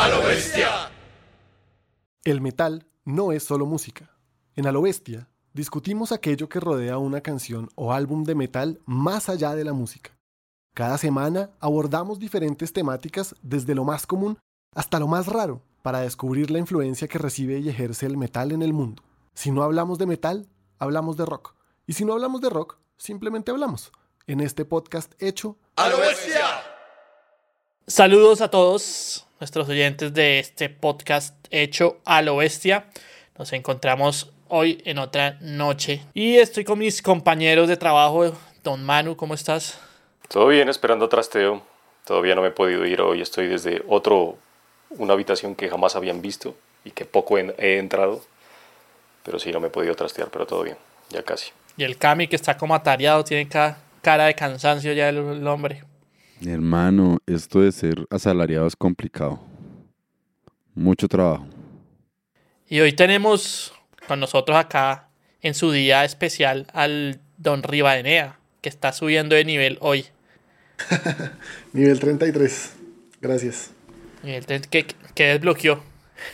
A lo bestia. El metal no es solo música. En A lo bestia discutimos aquello que rodea una canción o álbum de metal más allá de la música. Cada semana abordamos diferentes temáticas desde lo más común hasta lo más raro para descubrir la influencia que recibe y ejerce el metal en el mundo. Si no hablamos de metal, hablamos de rock. Y si no hablamos de rock, simplemente hablamos. En este podcast hecho A lo bestia. Saludos a todos nuestros oyentes de este podcast hecho a lo bestia. Nos encontramos hoy en otra noche y estoy con mis compañeros de trabajo. Don Manu, ¿cómo estás? Todo bien, esperando trasteo. Todavía no me he podido ir hoy. Estoy desde otro, una habitación que jamás habían visto y que poco he, he entrado. Pero sí, no me he podido trastear, pero todo bien, ya casi. Y el Cami que está como atareado, tiene ca- cara de cansancio ya el, el hombre. Hermano, esto de ser asalariado es complicado. Mucho trabajo. Y hoy tenemos con nosotros acá en su día especial al Don Rivadenea, que está subiendo de nivel hoy. nivel 33. Gracias. Nivel tre- que, que desbloqueó.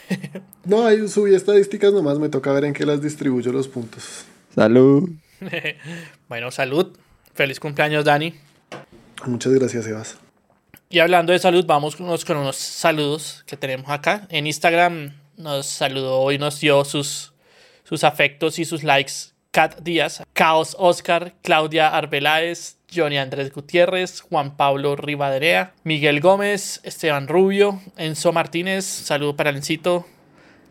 No, ahí subí estadísticas nomás, me toca ver en qué las distribuyo los puntos. Salud. Bueno, salud. Feliz cumpleaños, Dani. Muchas gracias, Evas. Y hablando de salud, vamos con unos, con unos saludos que tenemos acá. En Instagram nos saludó y nos dio sus, sus afectos y sus likes Kat Díaz, Caos Oscar, Claudia Arbeláez, Johnny Andrés Gutiérrez, Juan Pablo Rivaderea, Miguel Gómez, Esteban Rubio, Enzo Martínez, saludo para Lencito,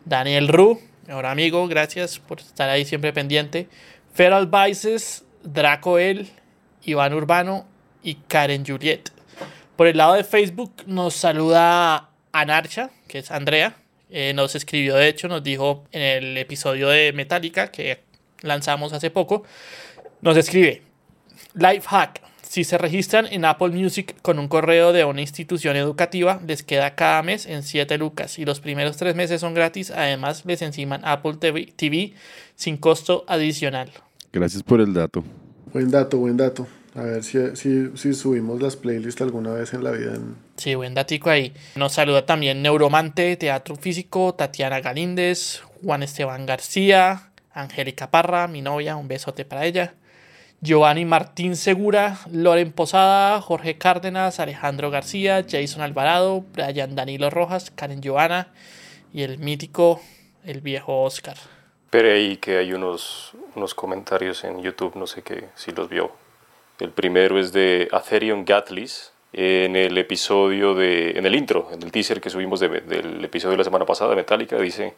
Daniel Ru, mejor amigo, gracias por estar ahí siempre pendiente, Feral Vices, Draco El, Iván Urbano y Karen Juliet. Por el lado de Facebook nos saluda Anarcha, que es Andrea. Eh, nos escribió, de hecho, nos dijo en el episodio de Metallica que lanzamos hace poco. Nos escribe: Life hack. Si se registran en Apple Music con un correo de una institución educativa, les queda cada mes en 7 lucas y los primeros 3 meses son gratis. Además, les enciman Apple TV, TV sin costo adicional. Gracias por el dato. Buen dato, buen dato. A ver si, si, si subimos las playlists alguna vez en la vida. en- Sí, buen datico ahí. Nos saluda también Neuromante, Teatro Físico, Tatiana Galíndez, Juan Esteban García, Angélica Parra, mi novia, un besote para ella. Giovanni Martín Segura, Loren Posada, Jorge Cárdenas, Alejandro García, Jason Alvarado, Brian Danilo Rojas, Karen Giovanna y el mítico, el viejo Oscar. Pero ahí que hay unos, unos comentarios en YouTube, no sé qué, si los vio. El primero es de Atherion Gatlis, en el episodio de, en el intro, en el teaser que subimos de- del episodio de la semana pasada Metallica, dice,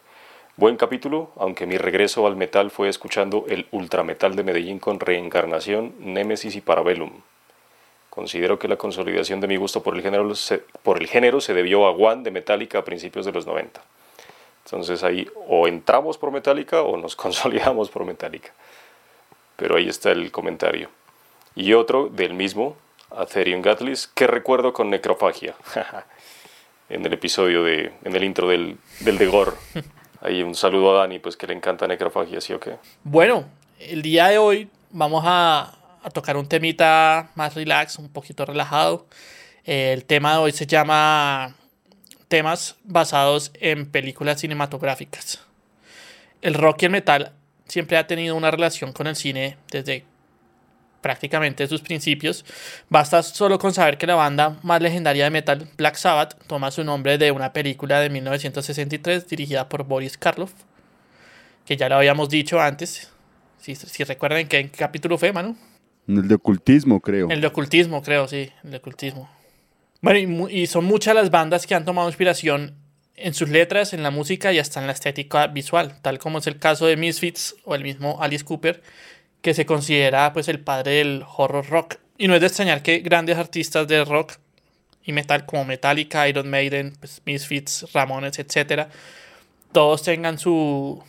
buen capítulo, aunque mi regreso al metal fue escuchando el ultrametal de Medellín con Reencarnación, Némesis y Parabellum. Considero que la consolidación de mi gusto por el género se, por el género se debió a One de Metallica a principios de los 90. Entonces ahí o entramos por Metallica o nos consolidamos por Metallica. Pero ahí está el comentario. Y otro del mismo, Atherion Gatlis, que recuerdo con necrofagia. en el episodio de, en el intro del, del de Gore. Ahí un saludo a Dani, pues que le encanta necrofagia, ¿sí o qué? Bueno, el día de hoy vamos a, a tocar un temita más relax, un poquito relajado. Eh, el tema de hoy se llama temas basados en películas cinematográficas. El rock y el metal siempre ha tenido una relación con el cine desde prácticamente sus principios. Basta solo con saber que la banda más legendaria de metal, Black Sabbath, toma su nombre de una película de 1963 dirigida por Boris Karloff, que ya lo habíamos dicho antes. Si, si recuerdan que en qué capítulo fue, Manu. El de ocultismo, creo. El de ocultismo, creo, sí, el de ocultismo. Bueno, y, y son muchas las bandas que han tomado inspiración en sus letras, en la música y hasta en la estética visual, tal como es el caso de Misfits o el mismo Alice Cooper, que se considera pues el padre del horror rock. Y no es de extrañar que grandes artistas de rock y metal como Metallica, Iron Maiden, pues, Misfits, Ramones, etcétera, todos tengan su,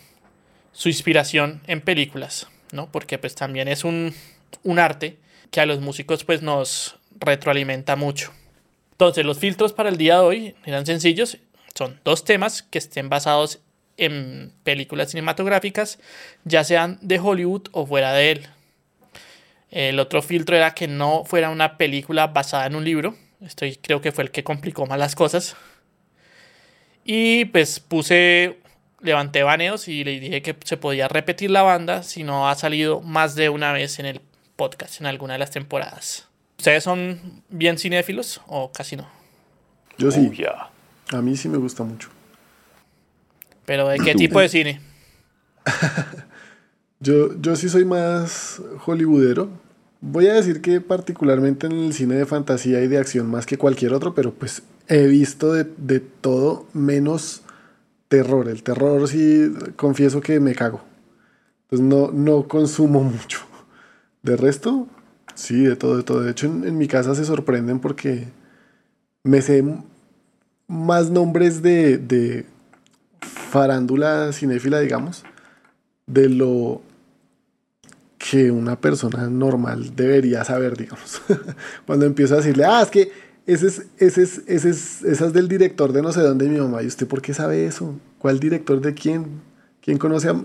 su inspiración en películas, ¿no? Porque pues también es un, un arte que a los músicos pues nos retroalimenta mucho. Entonces los filtros para el día de hoy eran sencillos, son dos temas que estén basados en películas cinematográficas, ya sean de Hollywood o fuera de él. El otro filtro era que no fuera una película basada en un libro. Esto creo que fue el que complicó más las cosas. Y pues puse, levanté baneos y le dije que se podía repetir la banda si no ha salido más de una vez en el podcast, en alguna de las temporadas. ¿Ustedes son bien cinéfilos o casi no? Yo sí. Oh, ya. A mí sí me gusta mucho. ¿Pero de qué tipo de cine? Yo, yo sí soy más hollywoodero. Voy a decir que particularmente en el cine de fantasía y de acción más que cualquier otro, pero pues he visto de, de todo menos terror. El terror sí confieso que me cago. Entonces no, no consumo mucho. De resto, sí, de todo, de todo. De hecho, en, en mi casa se sorprenden porque me sé más nombres de, de farándula cinéfila, digamos, de lo que una persona normal debería saber, digamos. Cuando empiezo a decirle, ah, es que ese es, ese es, ese es, del director de no sé dónde mi mamá. ¿Y usted por qué sabe eso? ¿Cuál director de quién? ¿Quién conoce, a-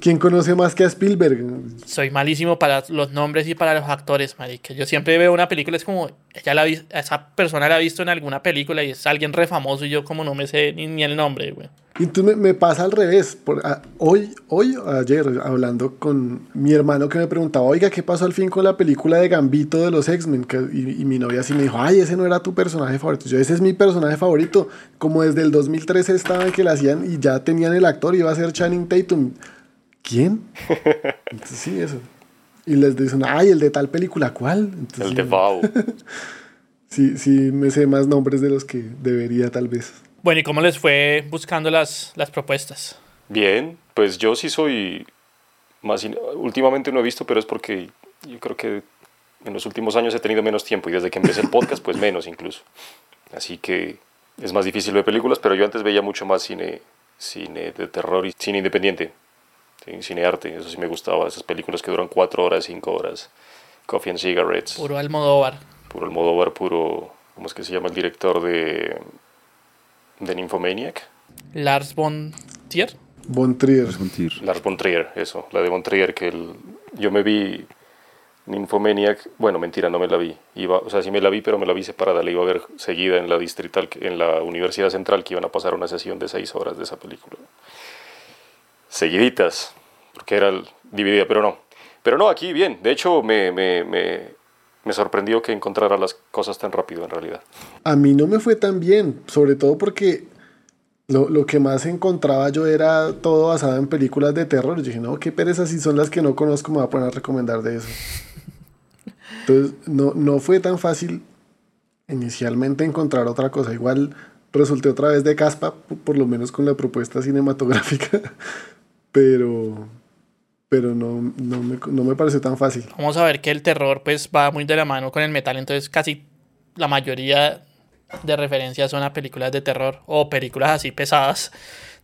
quién conoce más que a Spielberg? Soy malísimo para los nombres y para los actores, marica. Yo siempre veo una película, es como, ella la vi- esa persona la ha visto en alguna película y es alguien re famoso y yo como no me sé ni, ni el nombre, güey. Y entonces me, me pasa al revés. Por, a- hoy, hoy, ayer, hablando con mi hermano que me preguntaba, oiga, ¿qué pasó al fin con la película de Gambito de los X-Men? Y, y mi novia así me dijo, ay, ese no era tu personaje favorito. Yo, ese es mi personaje favorito. Como desde el 2013 estaba que la hacían y ya tenían el actor, iba a ser Channing Tatum. ¿Quién? Entonces, sí, eso. Y les dicen, ay, el de tal película, ¿cuál? Entonces, El de Vow. sí, sí, me sé más nombres de los que debería, tal vez. Bueno, ¿y cómo les fue buscando las, las propuestas? Bien, pues yo sí soy más... Últimamente no he visto, pero es porque yo creo que en los últimos años he tenido menos tiempo y desde que empecé el podcast, pues menos incluso. Así que es más difícil ver películas, pero yo antes veía mucho más cine, cine de terror y cine independiente, sí, cine arte. Eso sí me gustaba, esas películas que duran cuatro horas, cinco horas. Coffee and Cigarettes, Puro Almodóvar. puro Almodóvar, puro... ¿Cómo es que se llama el director de, de Nymphomaniac? Lars von Trier. Von Trier. Lars von Trier, eso, la de von Trier, que el- yo me vi Nymphomaniac, bueno, mentira, no me la vi, iba, o sea, sí me la vi, pero me la vi separada, la iba a ver seguida en la distrital, en la Universidad Central, que iban a pasar una sesión de seis horas de esa película. Seguiditas, porque era dividida, pero no. Pero no, aquí bien, de hecho me, me, me, me sorprendió que encontrara las cosas tan rápido en realidad. A mí no me fue tan bien, sobre todo porque lo, lo que más encontraba yo era todo basado en películas de terror. Yo dije, no, qué pereza, si son las que no conozco, me voy a poner a recomendar de eso. Entonces, no, no fue tan fácil inicialmente encontrar otra cosa. Igual resulté otra vez de caspa, por lo menos con la propuesta cinematográfica, pero, pero no, no, me, no me pareció tan fácil. Vamos a ver que el terror pues va muy de la mano con el metal, entonces casi la mayoría de referencias son a películas de terror o películas así pesadas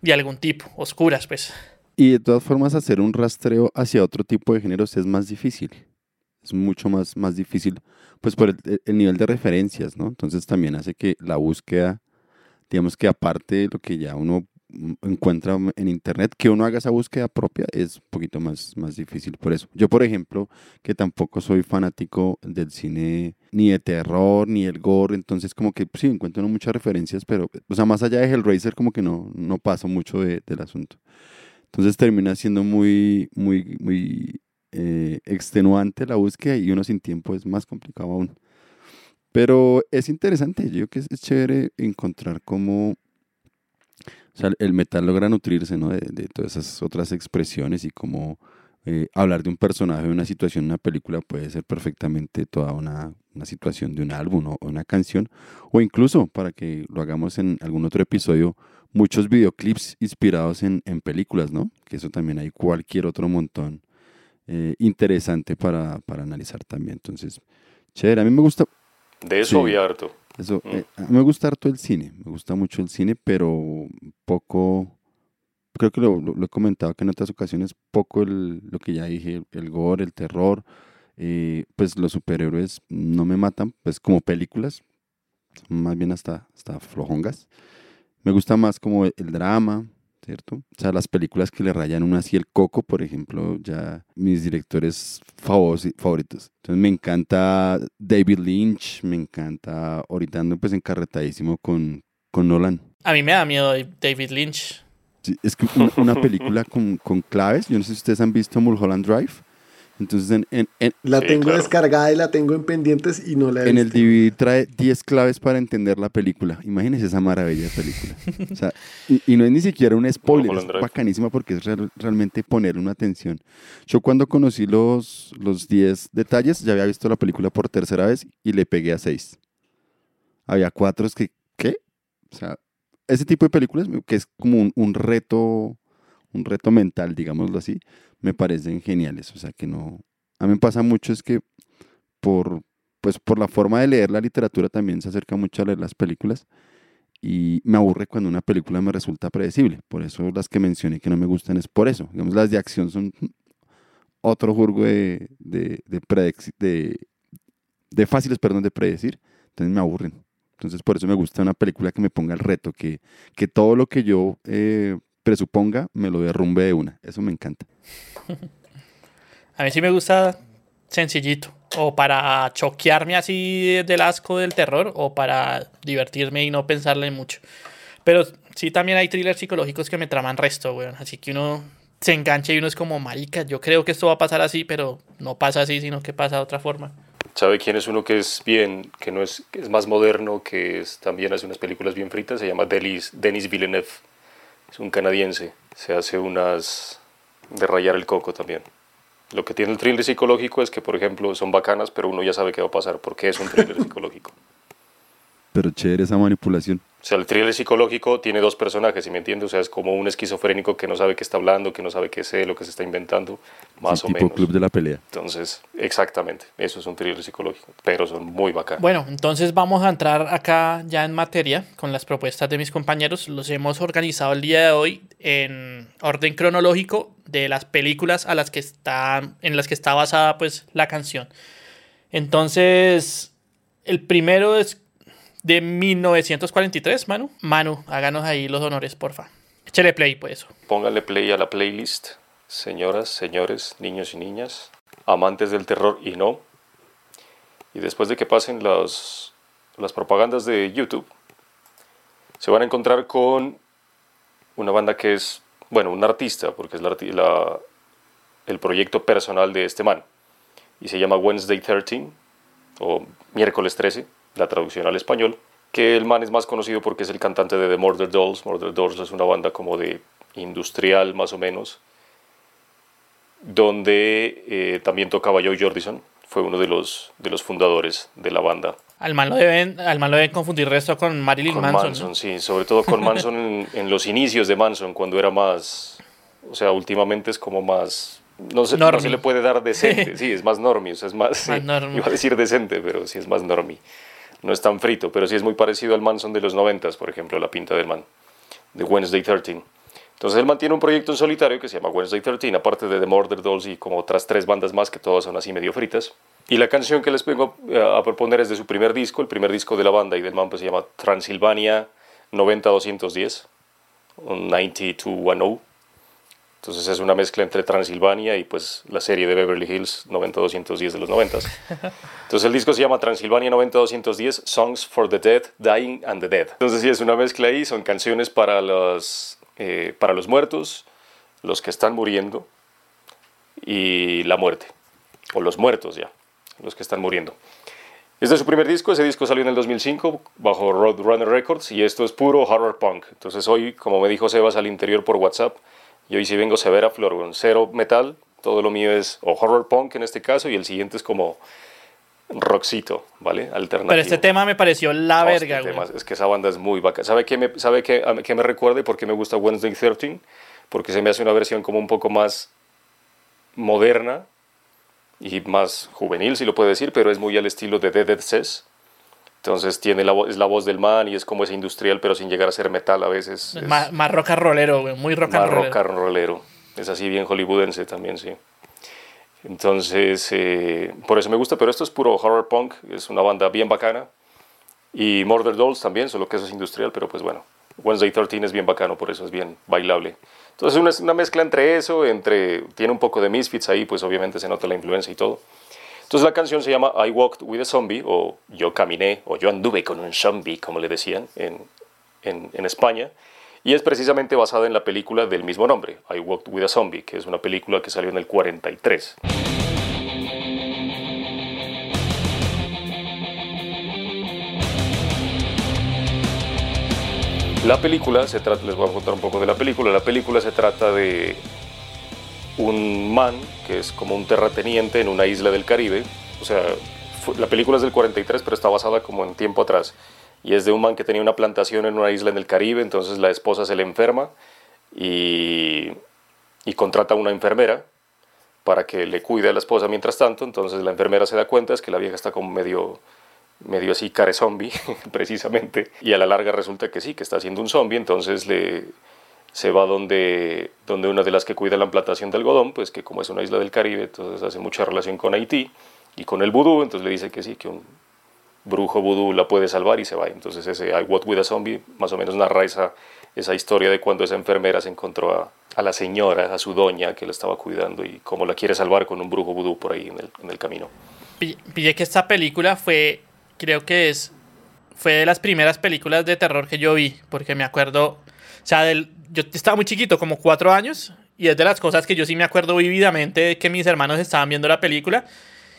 de algún tipo, oscuras pues. Y de todas formas, hacer un rastreo hacia otro tipo de géneros es más difícil. Es mucho más, más difícil, pues por el, el nivel de referencias, ¿no? Entonces también hace que la búsqueda, digamos que aparte de lo que ya uno encuentra en internet, que uno haga esa búsqueda propia es un poquito más, más difícil por eso. Yo, por ejemplo, que tampoco soy fanático del cine ni de terror, ni el gore, entonces como que sí, encuentro muchas referencias, pero, o sea, más allá de Hellraiser, como que no, no paso mucho de- del asunto. Entonces termina siendo muy, muy, muy eh, extenuante la búsqueda y uno sin tiempo es más complicado aún. Pero es interesante, yo creo que es chévere encontrar cómo o sea, el metal logra nutrirse ¿no? de, de todas esas otras expresiones y cómo eh, hablar de un personaje, de una situación, una película puede ser perfectamente toda una, una situación de un álbum o una canción, o incluso, para que lo hagamos en algún otro episodio, muchos videoclips inspirados en, en películas, ¿no? Que eso también hay cualquier otro montón eh, interesante para, para analizar también. Entonces, chévere, a mí me gusta, De eso Sí. había harto. Eso, Mm. eh, a mí me gusta harto el cine, me gusta mucho el cine, pero poco, creo que lo, lo- lo he comentado que en otras ocasiones, poco el- lo que ya dije, el gore, el terror, eh, pues los superhéroes no me matan, pues como películas, más bien hasta, hasta flojongas. Me gusta más como el drama, ¿cierto? O sea, las películas que le rayan uno así el coco, por ejemplo, ya mis directores favoritos. Entonces me encanta David Lynch, me encanta, ahorita ando pues encarretadísimo con, con Nolan. A mí me da miedo David Lynch. Sí, es que una, una película con, con claves, yo no sé si ustedes han visto Mulholland Drive. Entonces en, en, en, La Sí, tengo claro. descargada y la tengo en pendientes y no la he en el visto. DVD trae 10 claves para entender la película. Imagínense esa maravilla de película. O sea, y, y no es ni siquiera un spoiler, es bacanísima porque es real- realmente poner una atención. Yo cuando conocí los, los 10 detalles, ya había visto la película por tercera vez y le pegué a 6. Había cuatro es que, ¿qué? O sea, ese tipo de películas que es como un, un reto, un reto mental, digámoslo así, me parecen geniales. O sea, que no... A mí me pasa mucho es que por, pues por la forma de leer la literatura también se acerca mucho a leer las películas y me aburre cuando una película me resulta predecible. Por eso las que mencioné que no me gustan es por eso. Digamos, las de acción son otro jurgo de, de, de, de, de fáciles, perdón, de predecir. Entonces me aburren. Entonces por eso me gusta una película que me ponga el reto, que, que todo lo que yo eh, presuponga me lo derrumbe de una. Eso me encanta. A mí sí me gusta sencillito. O para choquearme así del asco del terror, o para divertirme y no pensarle mucho. Pero sí también hay thrillers psicológicos que me traman resto, weón. Así que uno se engancha y uno es como, marica, yo creo que esto va a pasar así, pero no pasa así, sino que pasa de otra forma. ¿Sabe quién es uno que es bien, que no es, que es más moderno, que es, también hace unas películas bien fritas? Se llama Denis, Denis Villeneuve. Es un canadiense. Se hace unas de rayar el coco también. Lo que tiene el thriller psicológico es que, por ejemplo, son bacanas, pero uno ya sabe qué va a pasar, porque es un thriller psicológico. Pero chévere esa manipulación. O sea, el thriller psicológico tiene dos personajes, ¿sí me entiendes? O sea, es como un esquizofrénico que no sabe qué está hablando, que no sabe qué es lo que se está inventando, más Sí, o tipo menos. club de la pelea. Entonces, exactamente, eso es un thriller psicológico, pero son muy bacanos. Bueno, entonces vamos a entrar acá ya en materia con las propuestas de mis compañeros. Los hemos organizado el día de hoy en orden cronológico de las películas a las que está, en las que está basada pues la canción. Entonces, el primero es de 1943, Manu. Manu, háganos ahí los honores, porfa. Échale play, pues. Pónganle play a la playlist, señoras, señores, niños y niñas, amantes del terror y no. Y después de que pasen las, las propagandas de YouTube, se van a encontrar con una banda que es, bueno, un artista, porque es la la- el proyecto personal de este man. Y se llama Wednesday 13, o Miércoles 13, la traducción al español. Que el man es más conocido porque es el cantante de The Murder Dolls. Murder Dolls es una banda como de industrial, más o menos, donde eh, también tocaba Joe Jordison. Fue uno de los, de los fundadores de la banda. Al man lo deben, al man lo deben confundir resto con Marilyn Con Manson. Manson, ¿no? sí, sobre todo con Manson en, en los inicios de Manson, cuando era más, o sea, últimamente es como más, no se, no se le puede dar decente, sí, es más normie, o sea, es más, Más sí, iba a decir decente, pero sí es más normie, no es tan frito, pero sí es muy parecido al Manson de los noventas, por ejemplo, la pinta del man, de Wednesday 13. Entonces él mantiene un proyecto en solitario que se llama Wednesday 13, aparte de The Murder Dolls y como otras tres bandas más que todas son así medio fritas. Y la canción que les vengo a proponer es de su primer disco, el primer disco de la banda y del man pues, se llama Transilvania 90210, un 9210. Entonces es una mezcla entre Transilvania y pues la serie de Beverly Hills 90210 de los 90. Entonces el disco se llama Transilvania 90210 Songs for the Dead, Dying and the Dead. Entonces sí es una mezcla ahí, son canciones para los, eh, para los muertos, los que están muriendo y la muerte, o los muertos ya, los que están muriendo. Este es su primer disco, ese disco salió en el 2005 bajo Roadrunner Records y esto es puro horror punk. Entonces hoy, como me dijo Sebas al interior por WhatsApp, y hoy sí vengo severa flor, con cero metal, todo lo mío es o horror punk en este caso y el siguiente es como rockcito, ¿vale? Alternativo. Pero este tema me pareció la este verga, güey. es que esa banda es muy bacana. ¿Sabe qué me, sabe qué, a qué me recuerda y por qué me gusta Wednesday 13? Porque se me hace una versión como un poco más moderna y más juvenil, si lo puede decir, pero es muy al estilo de The Dead Says. Entonces tiene la, es la voz del man y es como ese industrial, pero sin llegar a ser metal a veces. Es Más, más rock and rollero, güey. Muy rock and más rollero. rock and rollero. Es así bien hollywoodense también, sí. Entonces, eh, por eso me gusta, pero esto es puro horror punk, es una banda bien bacana. Y Murder Dolls también, solo que eso es industrial, pero pues bueno. Wednesday 13 es bien bacano, por eso es bien bailable. Entonces, una, una mezcla entre eso, entre tiene un poco de Misfits ahí, pues obviamente se nota la influencia y todo. Entonces la canción se llama I Walked with a Zombie, o Yo caminé, o Yo anduve con un zombie, como le decían en, en, España y es precisamente basada en la película del mismo nombre, I Walked with a Zombie, que es una película que salió en el 43. La película se trata, les voy a contar un poco de la película. La película se trata de un man que es como un terrateniente en una isla del Caribe. O sea, la película es del 43, pero está basada como en tiempo atrás. Y es de un man que tenía una plantación en una isla en el Caribe, entonces la esposa se le enferma y, y contrata a una enfermera para que le cuide a la esposa mientras tanto. Entonces la enfermera se da cuenta es que la vieja está como medio medio así care zombie, precisamente, y a la larga resulta que sí, que está haciendo un zombie, entonces le, se va donde, donde una de las que cuida la plantación de algodón, pues que como es una isla del Caribe, entonces hace mucha relación con Haití y con el vudú, entonces le dice que sí, que un brujo vudú la puede salvar y se va. Entonces ese I What With a Zombie más o menos narra esa, esa historia de cuando esa enfermera se encontró a, la señora, a su doña que la estaba cuidando y cómo la quiere salvar con un brujo vudú por ahí en el, en el camino. Pillé que esta película fue creo que es fue de las primeras películas de terror que yo vi, porque me acuerdo, o sea, del, yo estaba muy chiquito, como cuatro años, y es de las cosas que yo sí me acuerdo vividamente de que mis hermanos estaban viendo la película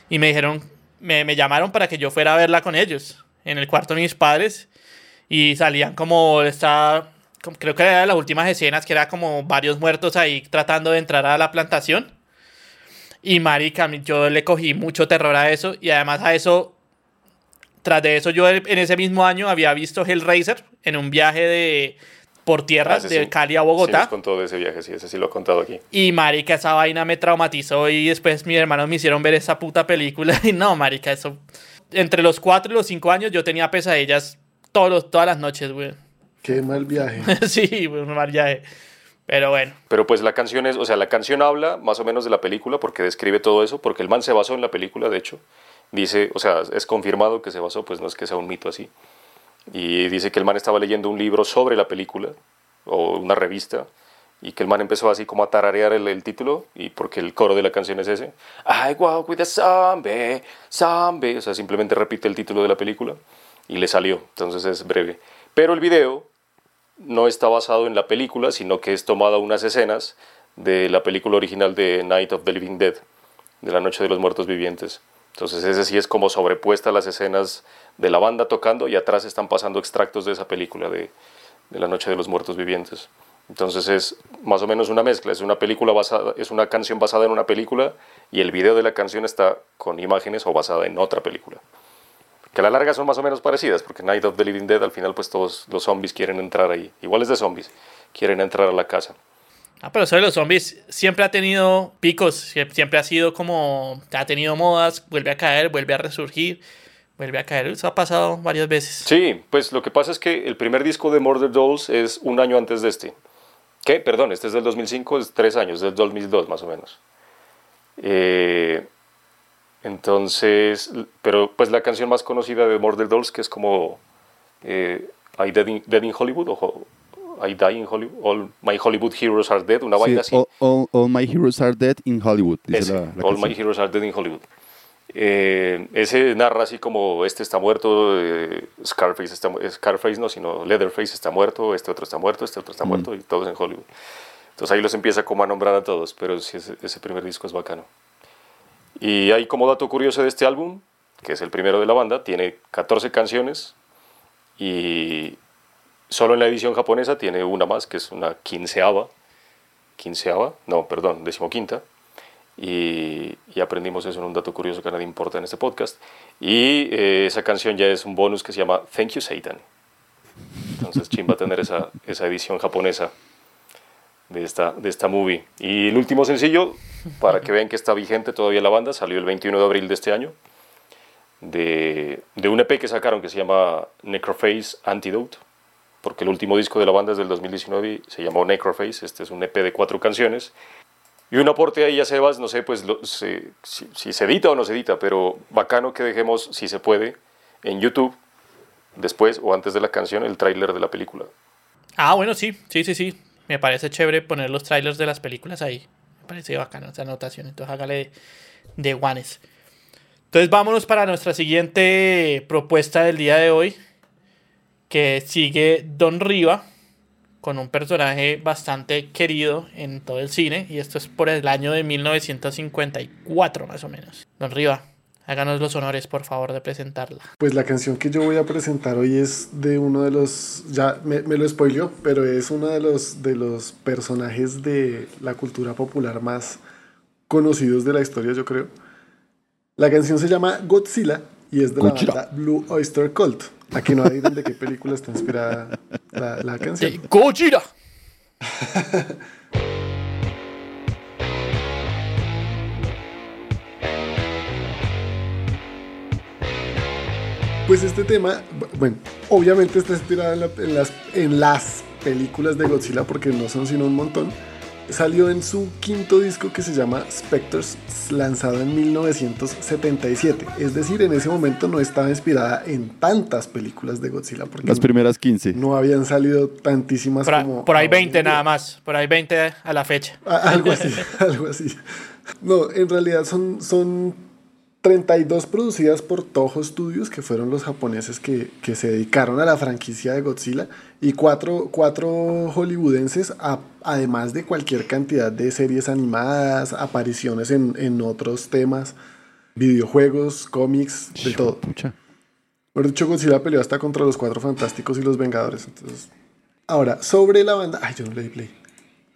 y me dijeron, me, me llamaron para que yo fuera a verla con ellos, en el cuarto de mis padres, y salían como esta, creo que era de las últimas escenas, que era como varios muertos ahí tratando de entrar a la plantación. Y marica, yo le cogí mucho terror a eso, y además a eso tras de eso, yo en ese mismo año había visto Hellraiser en un viaje de por tierra Ah, de sí. Cali a Bogotá. Sí, contó de ese viaje, sí, ese sí lo he contado aquí. Y marica, esa vaina me traumatizó y después mis hermanos me hicieron ver esa puta película. Y no, marica, eso... Entre los 4 y los 5 años yo tenía pesadillas todos los- todas las noches, güey. Qué mal viaje. sí, güey, un mal viaje. Pero bueno. Pero pues la canción es, o sea, la canción habla más o menos de la película porque describe todo eso, porque el man se basó en la película, de hecho. Dice, o sea, es confirmado que se basó, pues no es que sea un mito así. Y dice que el man estaba leyendo un libro sobre la película, o una revista, y que el man empezó así como a tararear el, título, y porque el coro de la canción es ese. I walk with a zombie, zombie. O sea, simplemente repite el título de la película, y le salió. Entonces es breve. Pero el video no está basado en la película, sino que es tomada unas escenas de la película original de Night of the Living Dead, de la Noche de los Muertos Vivientes. Entonces ese sí es como sobrepuesta las escenas de la banda tocando y atrás están pasando extractos de esa película de, de la Noche de los Muertos Vivientes. Entonces es más o menos una mezcla, es una película basada, es una canción basada en una película y el video de la canción está con imágenes o basada en otra película. Que a la larga son más o menos parecidas, porque Night of the Living Dead al final pues todos los zombies quieren entrar ahí, iguales de zombies, quieren entrar a la casa. Ah, pero eso los zombies siempre ha tenido picos, sie- siempre ha sido como, ha tenido modas, vuelve a caer, vuelve a resurgir, vuelve a caer, eso ha pasado varias veces. Sí, pues lo que pasa es que el primer disco de Murder Dolls es un año antes de este. ¿Qué? Perdón, este es del 2005, es tres años, del 2002 más o menos. Eh, entonces, pero pues la canción más conocida de Murder Dolls, que es como eh, Dead in, Dead in Hollywood, o I Die in Hollywood, All My Hollywood Heroes Are Dead, una Sí, vaina así. all, all- all my heroes are dead in Hollywood. Dice Ese, la, la All My canción. Heroes Are Dead in Hollywood. Eh, ese narra así como este está muerto, eh, Scarface, está, mu- Scarface no, sino Leatherface está muerto, este otro está muerto, este otro está muerto y todos en Hollywood. Entonces ahí los empieza como a nombrar a todos, pero sí, ese, ese primer disco es bacano. Y hay como dato curioso de este álbum, que es el primero de la banda, tiene 14 canciones y solo en la edición japonesa tiene una más, que es una quinceava, quinceava, no, perdón, decimoquinta. Y, y aprendimos eso en un dato curioso que a nadie importa en este podcast. Y eh, esa canción ya es un bonus que se llama Thank You Satan. Entonces, Chin va a tener esa, esa edición japonesa de esta, de esta movie. Y el último sencillo, para que vean que está vigente todavía la banda, salió el 21 de abril de este año, de, de un EP que sacaron que se llama Necroface Antidote, porque el último disco de la banda es del 2019 y se llamó Necroface, este es un EP de cuatro canciones. Y un aporte ahí a Sebas, no sé pues lo- se- si, si se edita o no se edita, pero bacano que dejemos, si se puede, en YouTube, después o antes de la canción, el tráiler de la película. Ah, bueno, sí, sí, sí, sí. Me parece chévere poner los trailers de las películas ahí. Me parece bacano esa anotación. Entonces hágale de guanes. Entonces vámonos para nuestra siguiente propuesta del día de hoy. Que sigue Don Riva con un personaje bastante querido en todo el cine y esto es por el año de 1954 más o menos. Don Riva, háganos los honores por favor de presentarla. Pues la canción que yo voy a presentar hoy es de uno de los, ya me, me lo spoileó, pero es uno de los, de los personajes de la cultura popular más conocidos de la historia yo creo. La canción se llama Godzilla y es de la banda Blue Oyster Cult. Aquí no hay de qué película está inspirada la, la canción. De Gojira. Pues este tema, bu- bueno, obviamente está inspirado en, la- en las, en las películas de Godzilla porque no son sino un montón. Salió en su quinto disco que se llama Spectres, lanzado en 1977. Es decir, en ese momento no estaba inspirada en tantas películas de Godzilla porque Las primeras 15. no habían salido tantísimas Por, a- como... por ahí ahora en 20 día. nada más. Por ahí 20 a la fecha. A- Algo así, algo así. No, en realidad son, son 32 producidas por Toho Studios, que fueron los japoneses que, que se dedicaron a la franquicia de Godzilla, y cuatro, cuatro hollywoodenses, a- además de cualquier cantidad de series animadas, apariciones en, en otros temas, videojuegos, cómics, de todo. Pucha. Por dicho, Godzilla peleó hasta contra los Cuatro Fantásticos y los Vengadores. Entonces, ahora, sobre la banda. Ay, yo no le di play.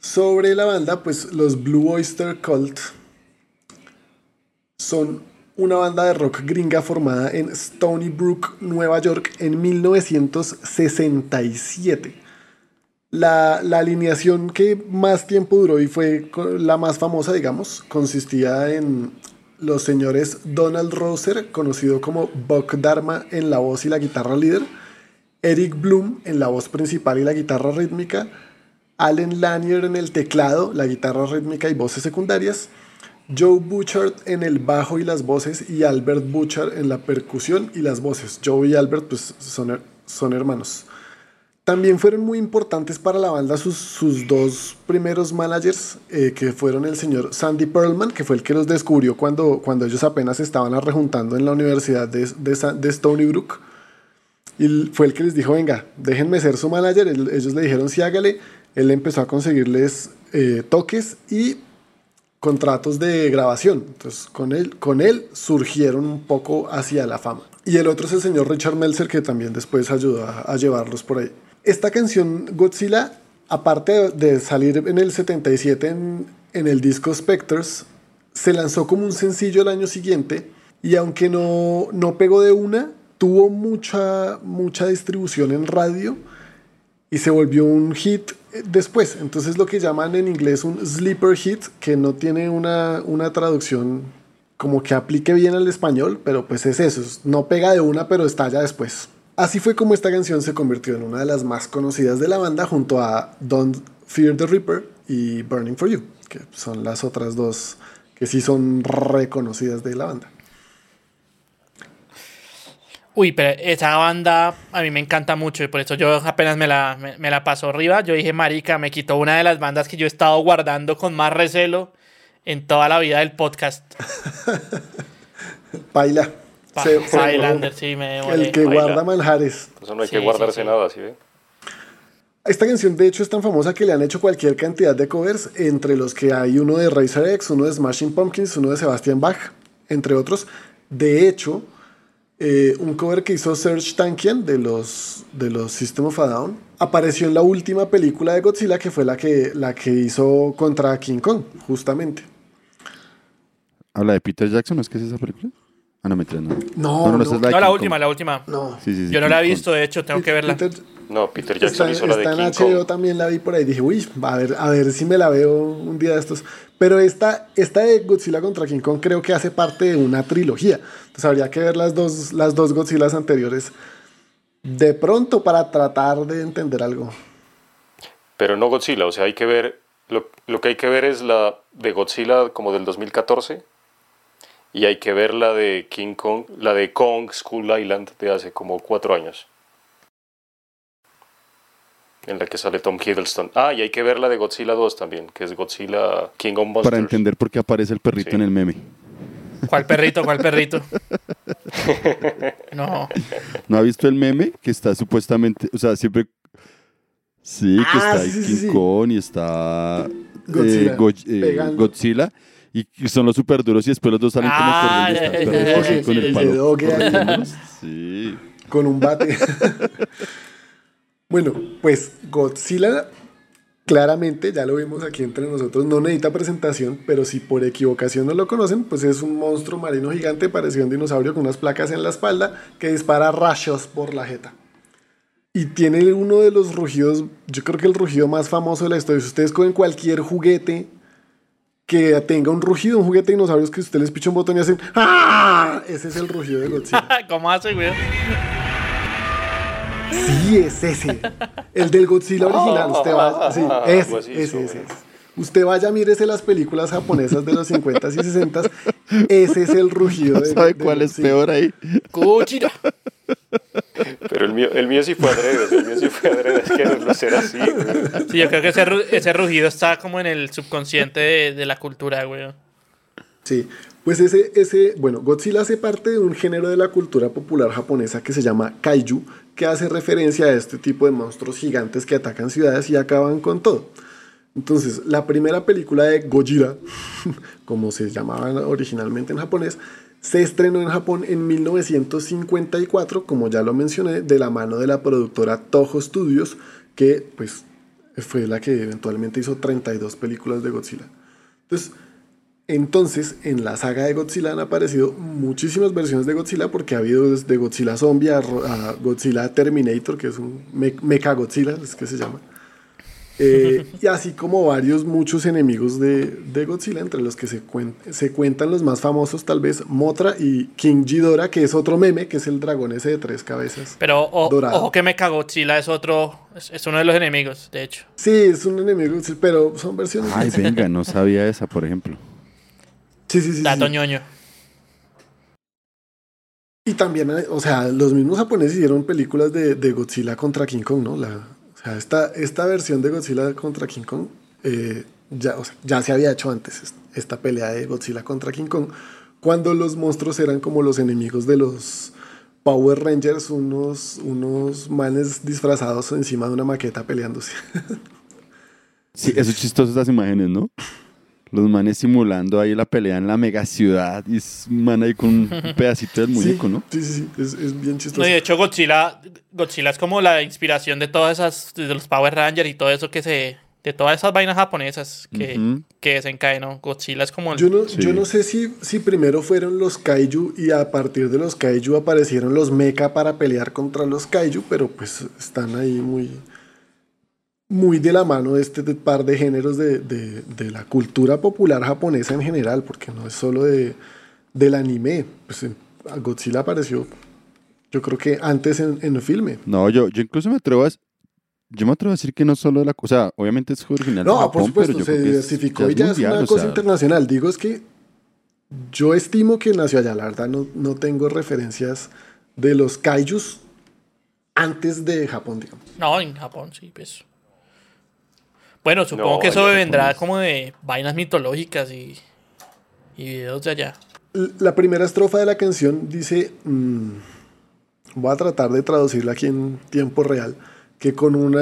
Sobre la banda, pues los Blue Oyster Cult son una banda de rock gringa formada en Stony Brook, Nueva York, en 1967. La, la alineación que más tiempo duró y fue la más famosa, digamos, consistía en los señores Donald Roser, conocido como Buck Dharma en la voz y la guitarra líder, Eric Bloom en la voz principal y la guitarra rítmica, Allen Lanier en el teclado, la guitarra rítmica y voces secundarias, Joe Butchard en el bajo y las voces y Albert Butchard en la percusión y las voces. Joe y Albert pues son, son hermanos. También fueron muy importantes para la banda sus, sus dos primeros managers, eh, que fueron el señor Sandy Perlman, que fue el que los descubrió cuando, cuando ellos apenas estaban arrejuntando en la Universidad de, de, de Stony Brook. Y fue el que les dijo, venga, déjenme ser su manager. El- ellos le dijeron, sí, hágale. Él empezó a conseguirles eh, toques y contratos de grabación. Entonces, con él, con él surgieron un poco hacia la fama. Y el otro es el señor Richard Meltzer, que también después ayudó a, llevarlos por ahí. Esta canción, Godzilla, aparte de, salir en el 77 en, en el disco Spectres, se lanzó como un sencillo el año siguiente y aunque no, no pegó de una, tuvo mucha, mucha distribución en radio y se volvió un hit después. Entonces lo que llaman en inglés un sleeper hit, que no tiene una, una traducción como que aplique bien al español, pero pues es eso, es- no pega de una, pero estalla después. Así fue como esta canción se convirtió en una de las más conocidas de la banda junto a Don't Fear the Reaper y Burning for You, que son las otras dos que sí son reconocidas de la banda. Uy, pero esa banda a mí me encanta mucho y por eso yo apenas me la, me, me la paso arriba. Yo dije, marica, me quitó una de las bandas que yo he estado guardando con más recelo en toda la vida del podcast. Paila. Pa- Se- se Highlander, demoró. sí, me demoré. El que Paila. guarda manjares. Eso no hay Sí, que guardarse sí, sí. nada, ¿sí ve? Esta canción de hecho es tan famosa que le han hecho cualquier cantidad de covers, entre los que hay uno de Razor X, uno de Smashing Pumpkins, uno de Sebastian Bach, entre otros. De hecho, eh, un cover que hizo Serge Tankian de los, de los System of a Down apareció en la última película de Godzilla que fue la que, la que hizo contra King Kong, justamente. ¿Habla de Peter Jackson? ¿No es que es esa película? Ah, no, mentira, no. No, no. es de No, la última, la última. No. Sí, sí, sí, Yo no la he Kong. visto, de hecho, tengo que verla. Peter- No, Peter Jackson Está, hizo la de en King HBO Kong. también la vi por ahí. Dije, uy, a ver, a ver si me la veo un día de estos. Pero esta, esta de Godzilla contra King Kong creo que hace parte de una trilogía. Entonces habría que ver las dos, las dos Godzillas anteriores de pronto para tratar de entender algo. Pero no Godzilla, o sea, hay que ver, lo, lo que hay que ver es la de Godzilla como del 2014 y hay que ver la de King Kong, la de Kong School Island de hace como cuatro años. En la que sale Tom Hiddleston. Ah, y hay que ver la de Godzilla 2 también, que es Godzilla King of Monsters. Para entender por qué aparece el perrito Sí. en el meme. ¿Cuál perrito? ¿Cuál perrito? No. ¿No ha visto el meme? Que está supuestamente, o sea, siempre... Sí, que Ah, está ahí sí, King sí. Kong y está eh, Godzilla, Go- eh. Godzilla. Y son los super duros y después los dos salen Ah, como corriendo. con el palo. ahí. corriendo. Sí. con un bate. bueno, pues Godzilla claramente, ya lo vimos aquí entre nosotros, no necesita presentación, pero si por equivocación no lo conocen, pues es un monstruo marino gigante parecido a un dinosaurio con unas placas en la espalda que dispara rayos por la jeta. Y tiene uno de los rugidos, yo creo que el rugido más famoso de la historia. Si ustedes cogen cualquier juguete que tenga un rugido, un juguete de dinosaurios que usted les picha un botón y hacen ¡Ah! Ese es el rugido de Godzilla. ¿Cómo hace, güey? Sí, es ese. El del Godzilla original. Usted va. Sí, ese, ese, ese, ese. Usted vaya, mírese las películas japonesas de los 50s y 60s. Ese es el rugido de. ¿Sabe de cuál es Godzilla. peor ahí? Gojira. Pero el mío, el mío sí fue adrede, el mío sí fue adrede, es que no será así, güey. Sí, yo creo que ese, ese rugido está como en el subconsciente de, de la cultura, güey. Sí, pues ese, ese, bueno, Godzilla hace parte de un género de la cultura popular japonesa que se llama kaiju, que hace referencia a este tipo de monstruos gigantes que atacan ciudades y acaban con todo. Entonces, la primera película de Gojira, como se llamaba originalmente en japonés, se estrenó en Japón en 1954, como ya lo mencioné, de la mano de la productora Toho Studios, que pues fue la que eventualmente hizo 32 películas de Godzilla. Entonces, entonces, en la saga de Godzilla han aparecido muchísimas versiones de Godzilla porque ha habido desde Godzilla Zombie a, Godzilla Terminator, que es un me- Mecha Godzilla, es que se llama. Eh, y así como varios, muchos enemigos de, de Godzilla, entre los que se, cuen- se cuentan los más famosos, tal vez Motra y King Ghidorah, que es otro meme, que es el dragón ese de tres cabezas. Pero o- Dorado. ojo que me cagó Godzilla es otro, es, es uno de los enemigos, de hecho. Sí, es un enemigo, pero son versiones. Ay, venga, no sabía esa, por ejemplo. Sí, sí, sí. Dato sí. ñoño. Y también, hay- o sea, los mismos japoneses hicieron películas de, de Godzilla contra King Kong, ¿no? La, o sea, esta, esta versión de Godzilla contra King Kong eh, ya, o sea, ya se había hecho antes, es- esta pelea de Godzilla contra King Kong, cuando los monstruos eran como los enemigos de los Power Rangers, unos, unos manes disfrazados encima de una maqueta peleándose. Sí, eso es chistoso esas imágenes, ¿no? Los manes simulando ahí la pelea en la mega ciudad y es un man ahí con un pedacito del muñeco, sí, ¿no? Sí, sí, sí, es, es bien chistoso. No, y de hecho Godzilla, Godzilla es como la inspiración de todas esas, de los Power Rangers y todo eso que se, de todas esas vainas japonesas que, que desencadenó. Godzilla es como el- Yo no, Sí. yo no sé si, si primero fueron los kaiju y a partir de los kaiju aparecieron los mecha para pelear contra los kaiju, pero pues están ahí muy, muy de la mano de este par de géneros de, de- de la cultura popular japonesa en general, porque no es solo de, del anime. Pues a Godzilla apareció, yo creo que antes en, en el filme. No, yo, yo incluso me atrevo a... Yo me atrevo a decir que no solo la cosa, obviamente es original de No, Japón, por supuesto, pero yo se creo que es- diversificó y es ya es mundial, una o cosa sea, internacional. Digo, es que yo estimo que nació allá, la verdad, no, no tengo referencias de los kaijus antes de Japón, digamos. No, en Japón sí, pues. Bueno, supongo No, que eso vendrá como de vainas mitológicas y, y videos de allá. La primera estrofa de la canción dice, mm, voy a tratar de traducirla aquí en tiempo real, que con un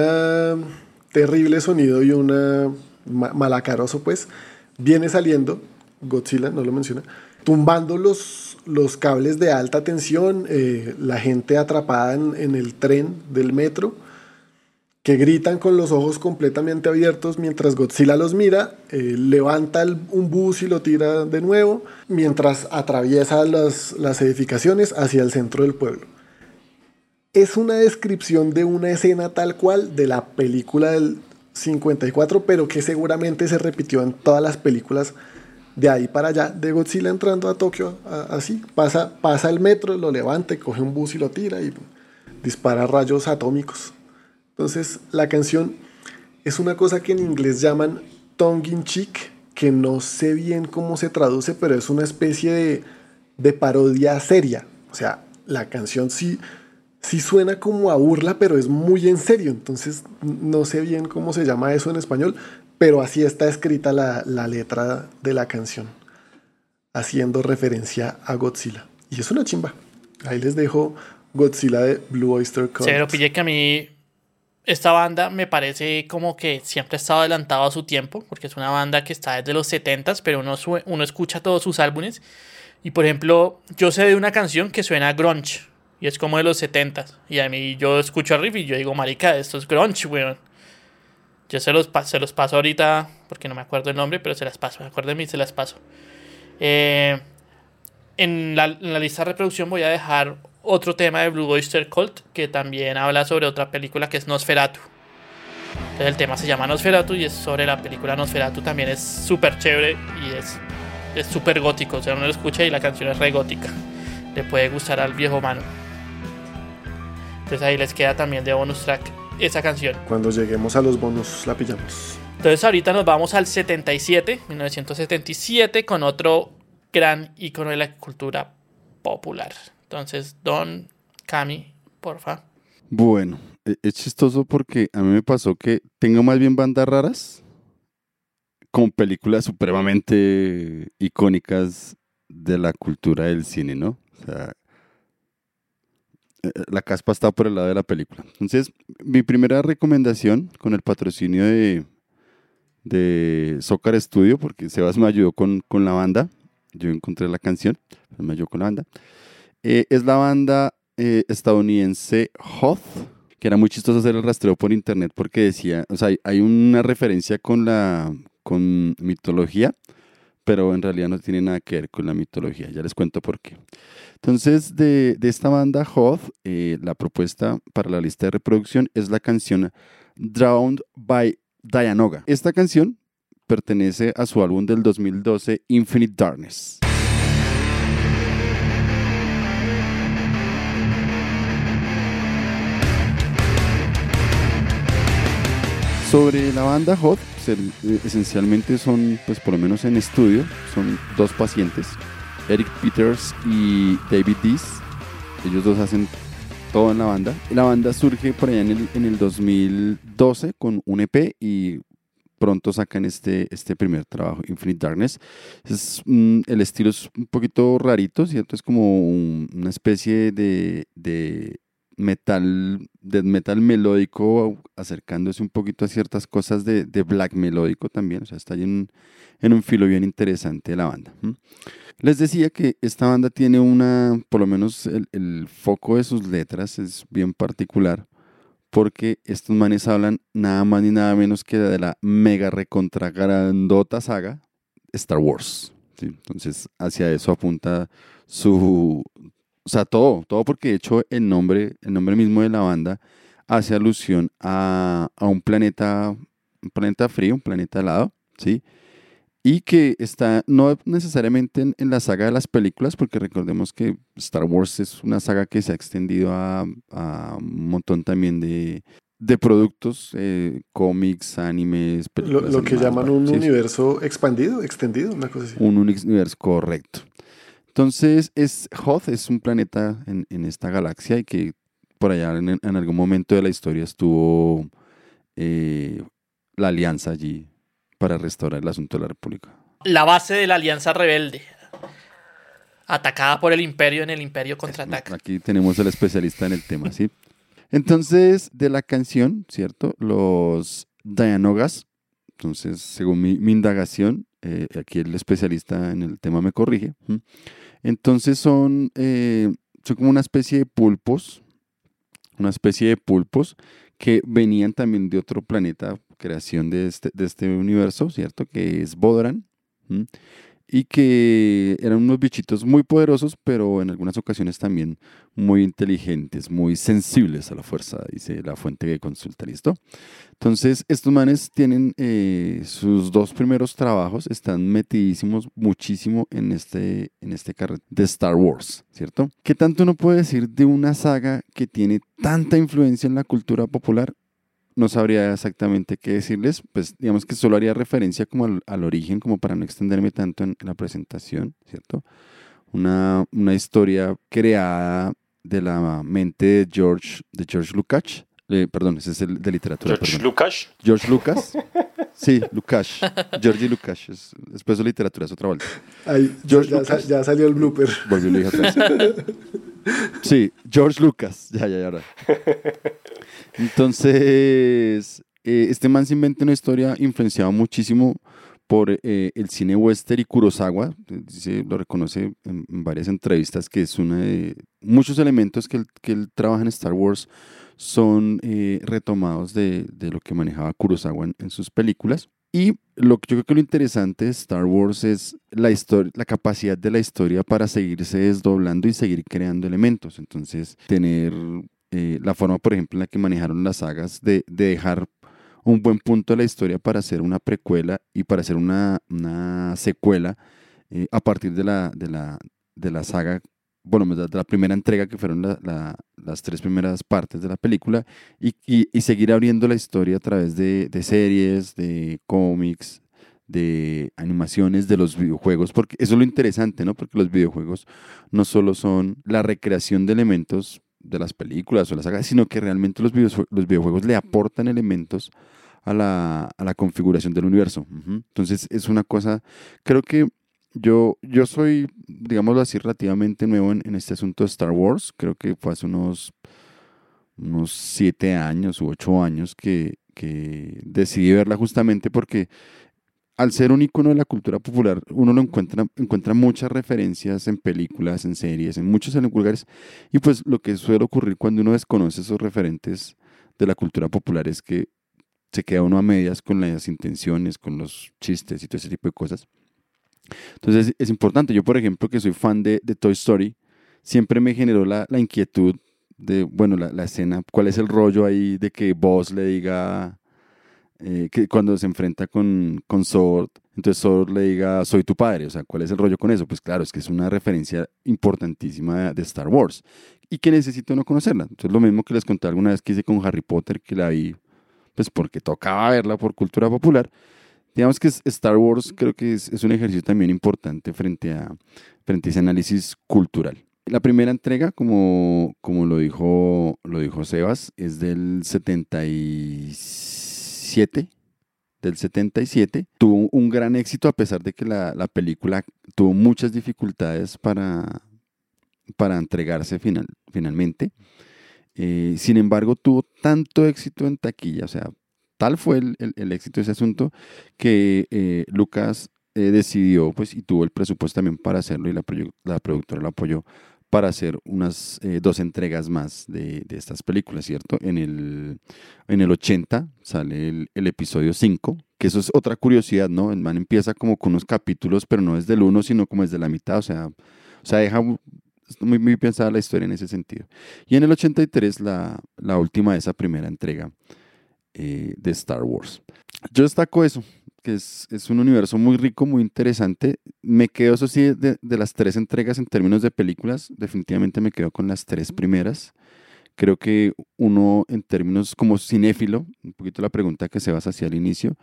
terrible sonido y una ma- malacaroso pues, viene saliendo, Godzilla no lo menciona, tumbando los, los cables de alta tensión, eh, la gente atrapada en, en el tren del metro, que gritan con los ojos completamente abiertos mientras Godzilla los mira, eh, levanta el- un bus y lo tira de nuevo, mientras atraviesa las, las edificaciones hacia el centro del pueblo. Es una descripción de una escena tal cual de la película del 54, pero que seguramente se repitió en todas las películas de ahí para allá, de Godzilla entrando a Tokio, así, pasa, pasa el metro, lo levanta, coge un bus y lo tira y dispara rayos atómicos. Entonces, la canción es una cosa que en inglés llaman tongue in cheek, que no sé bien cómo se traduce, pero es una especie de, de parodia seria. O sea, la canción sí, sí suena como a burla, pero es muy en serio. Entonces, no sé bien cómo se llama eso en español, pero así está escrita la, la letra de la canción. haciendo referencia a Godzilla. Y es una chimba. Ahí les dejo Godzilla de Blue Oyster Cult. Se lo pillé que a mí esta banda me parece como que siempre ha estado adelantado a su tiempo, porque es una banda que está desde los 70s, pero uno, uno escucha todos sus álbumes. Y por ejemplo, yo sé de una canción que suena grunge, y es como de los 70s. Y a mí yo escucho a riff y yo digo, marica, esto es grunge, weón. Yo se los, se los paso ahorita, porque no me acuerdo el nombre, pero se las paso. Acuérdenme y se las paso. Eh, en, la, lista de reproducción voy a dejar otro tema de Blue Oyster Cult que también habla sobre otra película que es Nosferatu. Entonces el tema se llama Nosferatu y es sobre la película Nosferatu. También es súper chévere y es es súper gótico. O sea, uno lo escucha y la canción es re gótica. Le puede gustar al viejo mano. Entonces ahí les queda también de bonus track esa canción. Cuando lleguemos a los bonus la pillamos. Entonces ahorita nos vamos al 77, 1977, con otro gran icono de la cultura popular. Entonces, Don Cami, porfa. Bueno, e-, es chistoso porque a mí me pasó que tengo más bien bandas raras con películas supremamente icónicas de la cultura del cine, ¿no? O sea, eh, la caspa está por el lado de la película. Entonces, mi primera recomendación con el patrocinio de, de Zócar Studio, porque Sebas me ayudó con, con, la banda, yo encontré la canción, me ayudó con la banda, eh, es la banda eh, estadounidense Hoth, que era muy chistoso hacer el rastreo por internet porque decía, o sea, hay una referencia con la con mitología, pero en realidad no tiene nada que ver con la mitología. Ya les cuento por qué. Entonces, de, de esta banda Hoth, eh, la propuesta para la lista de reproducción es la canción Drowned by Dianoga. Esta canción pertenece a su álbum del 2012, Infinite Darkness. Sobre la banda Hot, eh, esencialmente son, pues por lo menos en estudio, son dos pacientes, Eric Peters y David Dees. Ellos dos hacen todo en la banda. La banda surge por allá en el, en el 2012 con un EP y pronto sacan este, este primer trabajo, Infinite Darkness. Es, mm, el estilo es un poquito rarito, ¿cierto? Es como una especie de, de metal, de metal melódico, acercándose un poquito a ciertas cosas de, de black melódico también. O sea, está en, en un filo bien interesante la banda. Les decía que esta banda tiene una, por lo menos el, foco de sus letras es bien particular, porque estos manes hablan nada más ni nada menos que de la mega recontra grandota saga Star Wars. Entonces, hacia eso apunta su, o sea, todo, todo porque de hecho el nombre, el nombre mismo de la banda hace alusión a, a un planeta, un planeta frío, un planeta helado, ¿sí? Y que está no necesariamente en, en, la saga de las películas, porque recordemos que Star Wars es una saga que se ha extendido a, a un montón también de, de productos, eh, cómics, animes, Lo, lo que llaman un sí, universo expandido, extendido, una cosa así. Un universo correcto. Entonces, es Hoth es un planeta en, en, esta galaxia y que por allá en, en algún momento de la historia estuvo eh, la alianza allí para restaurar el asunto de la República. La base de la alianza rebelde. Atacada por el imperio en el imperio contraataca. Aquí tenemos al especialista en el tema, ¿sí? Entonces, de la canción, ¿cierto? Los Dianogas, entonces, según mi, mi indagación, eh, aquí el especialista en el tema me corrige. ¿sí? Entonces son, eh, son como una especie de pulpos, una especie de pulpos que venían también de otro planeta, creación de este, de este universo, ¿cierto? Que es Bodran. Y que eran unos bichitos muy poderosos, pero en algunas ocasiones también muy inteligentes, muy sensibles a la fuerza, dice la fuente que consulta, ¿listo? Entonces, estos manes tienen eh, sus dos primeros trabajos, están metidísimos muchísimo en este, en este carrete de Star Wars, ¿cierto? ¿Qué tanto uno puede decir de una saga que tiene tanta influencia en la cultura popular? No sabría exactamente qué decirles, pues digamos que solo haría referencia como al, al origen, como para no extenderme tanto en, en la presentación, ¿cierto? Una, una, historia creada de la mente de George, de George Lucas, eh, perdón, ese es el de literatura. George perdón. Lucas. George Lucas, Sí, Lukács. Georgi Lukács. Es, después de literatura es otra vuelta. Ahí, George ya, Lucas. ya salió el blooper. Volvió y lo dije atrás. Sí, George Lucas. Ya, ya, ya. ahora. Entonces, eh, este man se inventa una historia influenciada muchísimo por eh, el cine western y Kurosawa. Dice, lo reconoce en, en varias entrevistas que es una de muchos elementos que él, que él trabaja en Star Wars son eh, retomados de, de lo que manejaba Kurosawa en, en sus películas. Y lo yo creo que lo interesante de Star Wars es la, la capacidad de la historia para seguirse desdoblando y seguir creando elementos. Entonces, tener eh, la forma, por ejemplo, en la que manejaron las sagas de, de dejar un buen punto de la historia para hacer una precuela y para hacer una, una secuela eh, a partir de la, de, la, de la saga, bueno, de la primera entrega que fueron la- la- las tres primeras partes de la película y, y- y seguir abriendo la historia a través de, de series, de cómics, de animaciones, de los videojuegos, porque eso es lo interesante, ¿no? Porque los videojuegos no solo son la recreación de elementos de las películas o las sagas, sino que realmente los, videos- los videojuegos le aportan elementos a la, a la configuración del universo. Entonces es una cosa, creo que yo, yo soy, digámoslo así, relativamente nuevo en, en este asunto de Star Wars. Creo que fue hace unos, unos siete años u ocho años que, que decidí verla justamente porque al ser un icono de la cultura popular, uno lo encuentra, encuentra muchas referencias en películas, en series, en muchos lugares. Y pues lo que suele ocurrir cuando uno desconoce esos referentes de la cultura popular es que se queda uno a medias con las intenciones, con los chistes y todo ese tipo de cosas. Entonces es importante. Yo, por ejemplo, que soy fan de, de Toy Story, siempre me generó la, la inquietud de, bueno, la, la escena, cuál es el rollo ahí de que Buzz le diga, eh, que cuando se enfrenta con, con Sword, entonces Sword le diga, soy tu padre, o sea, ¿cuál es el rollo con eso? Pues claro, es que es una referencia importantísima de, Star Wars y que necesita uno conocerla. Entonces lo mismo que les conté alguna vez que hice con Harry Potter, que la vi, pues porque tocaba verla por cultura popular. Digamos que Star Wars creo que es, es un ejercicio también importante frente a, frente a ese análisis cultural. La primera entrega, como, como lo, dijo, lo dijo Sebas, es del 77. Del 77. Tuvo un gran éxito a pesar de que la, la película tuvo muchas dificultades para, para entregarse final, finalmente. Eh, sin embargo, tuvo tanto éxito en taquilla, o sea, tal fue el, el- éxito de ese asunto que eh, Lucas eh, decidió, pues, y tuvo el presupuesto también para hacerlo y la, la productora lo apoyó para hacer unas eh, dos entregas más de, estas películas, ¿cierto? En el, en el 80 sale el, el episodio 5, que eso es otra curiosidad, ¿no? El man empieza como con unos capítulos, pero no desde el 1, sino como desde la mitad, o sea, o sea deja muy, muy pensada la historia en ese sentido. Y en el 83, la, la última de esa primera entrega eh, de Star Wars. Yo destaco eso, que es, es un universo muy rico, muy interesante. Me quedo, eso sí, de, de las tres entregas en términos de películas, definitivamente me quedo con las tres primeras. Creo que uno, en términos como cinéfilo, un poquito la pregunta que se basa hacia el inicio,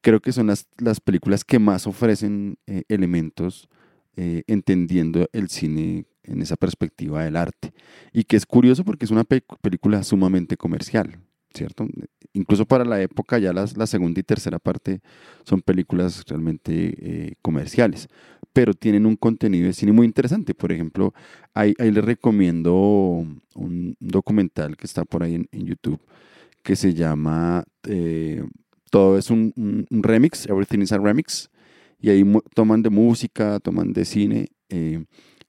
creo que son las, las películas que más ofrecen eh, elementos eh, entendiendo el cine en esa perspectiva del arte. Y que es curioso porque es una pe- película sumamente comercial, ¿cierto? Incluso para la época ya las, la segunda y tercera parte son películas realmente eh, comerciales, pero tienen un contenido de cine muy interesante. Por ejemplo, ahí, les recomiendo un documental que está por ahí en, YouTube que se llama eh, Todo es un, remix, Everything is a Remix, y ahí toman de música, toman de cine eh,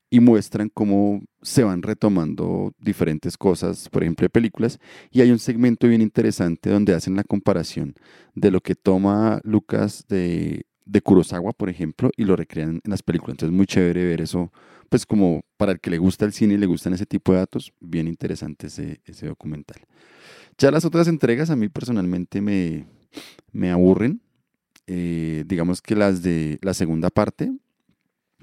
y muestran cómo se van retomando diferentes cosas, por ejemplo, de películas, y hay un segmento bien interesante donde hacen la comparación de lo que toma Lucas de, de Kurosawa, por ejemplo, y lo recrean en las películas. Entonces, muy chévere ver eso, pues como para el que le gusta el cine y le gustan ese tipo de datos, bien interesante ese, ese documental. Ya las otras entregas a mí personalmente me, me aburren. Eh, digamos que las de la segunda parte,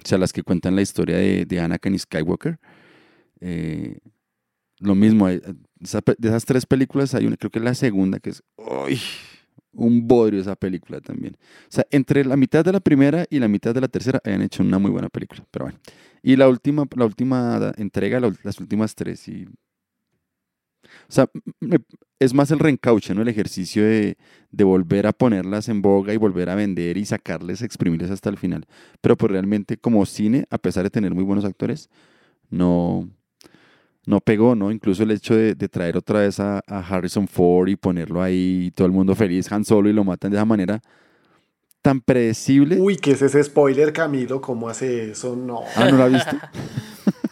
o sea, las que cuentan la historia de, de Anakin Skywalker. eh, lo mismo, de esas tres películas hay una, creo que es la segunda, que es ¡ay! un bodrio esa película también. O sea, entre la mitad de la primera y la mitad de la tercera hayan hecho una muy buena película, pero bueno. Y la última, la última entrega, la- las últimas tres, y O sea, es más el reencauche, ¿no? El ejercicio de, de volver a ponerlas en boga y volver a vender y sacarles, exprimirles hasta el final. Pero pues realmente como cine, a pesar de tener muy buenos actores, no, no pegó, ¿no? Incluso el hecho de, de traer otra vez a, a Harrison Ford y ponerlo ahí, y todo el mundo feliz, Han Solo, y lo matan de esa manera tan predecible. Uy, ¿qué es ese spoiler, Camilo? ¿Cómo hace eso? No. Ah, ¿no lo ha visto?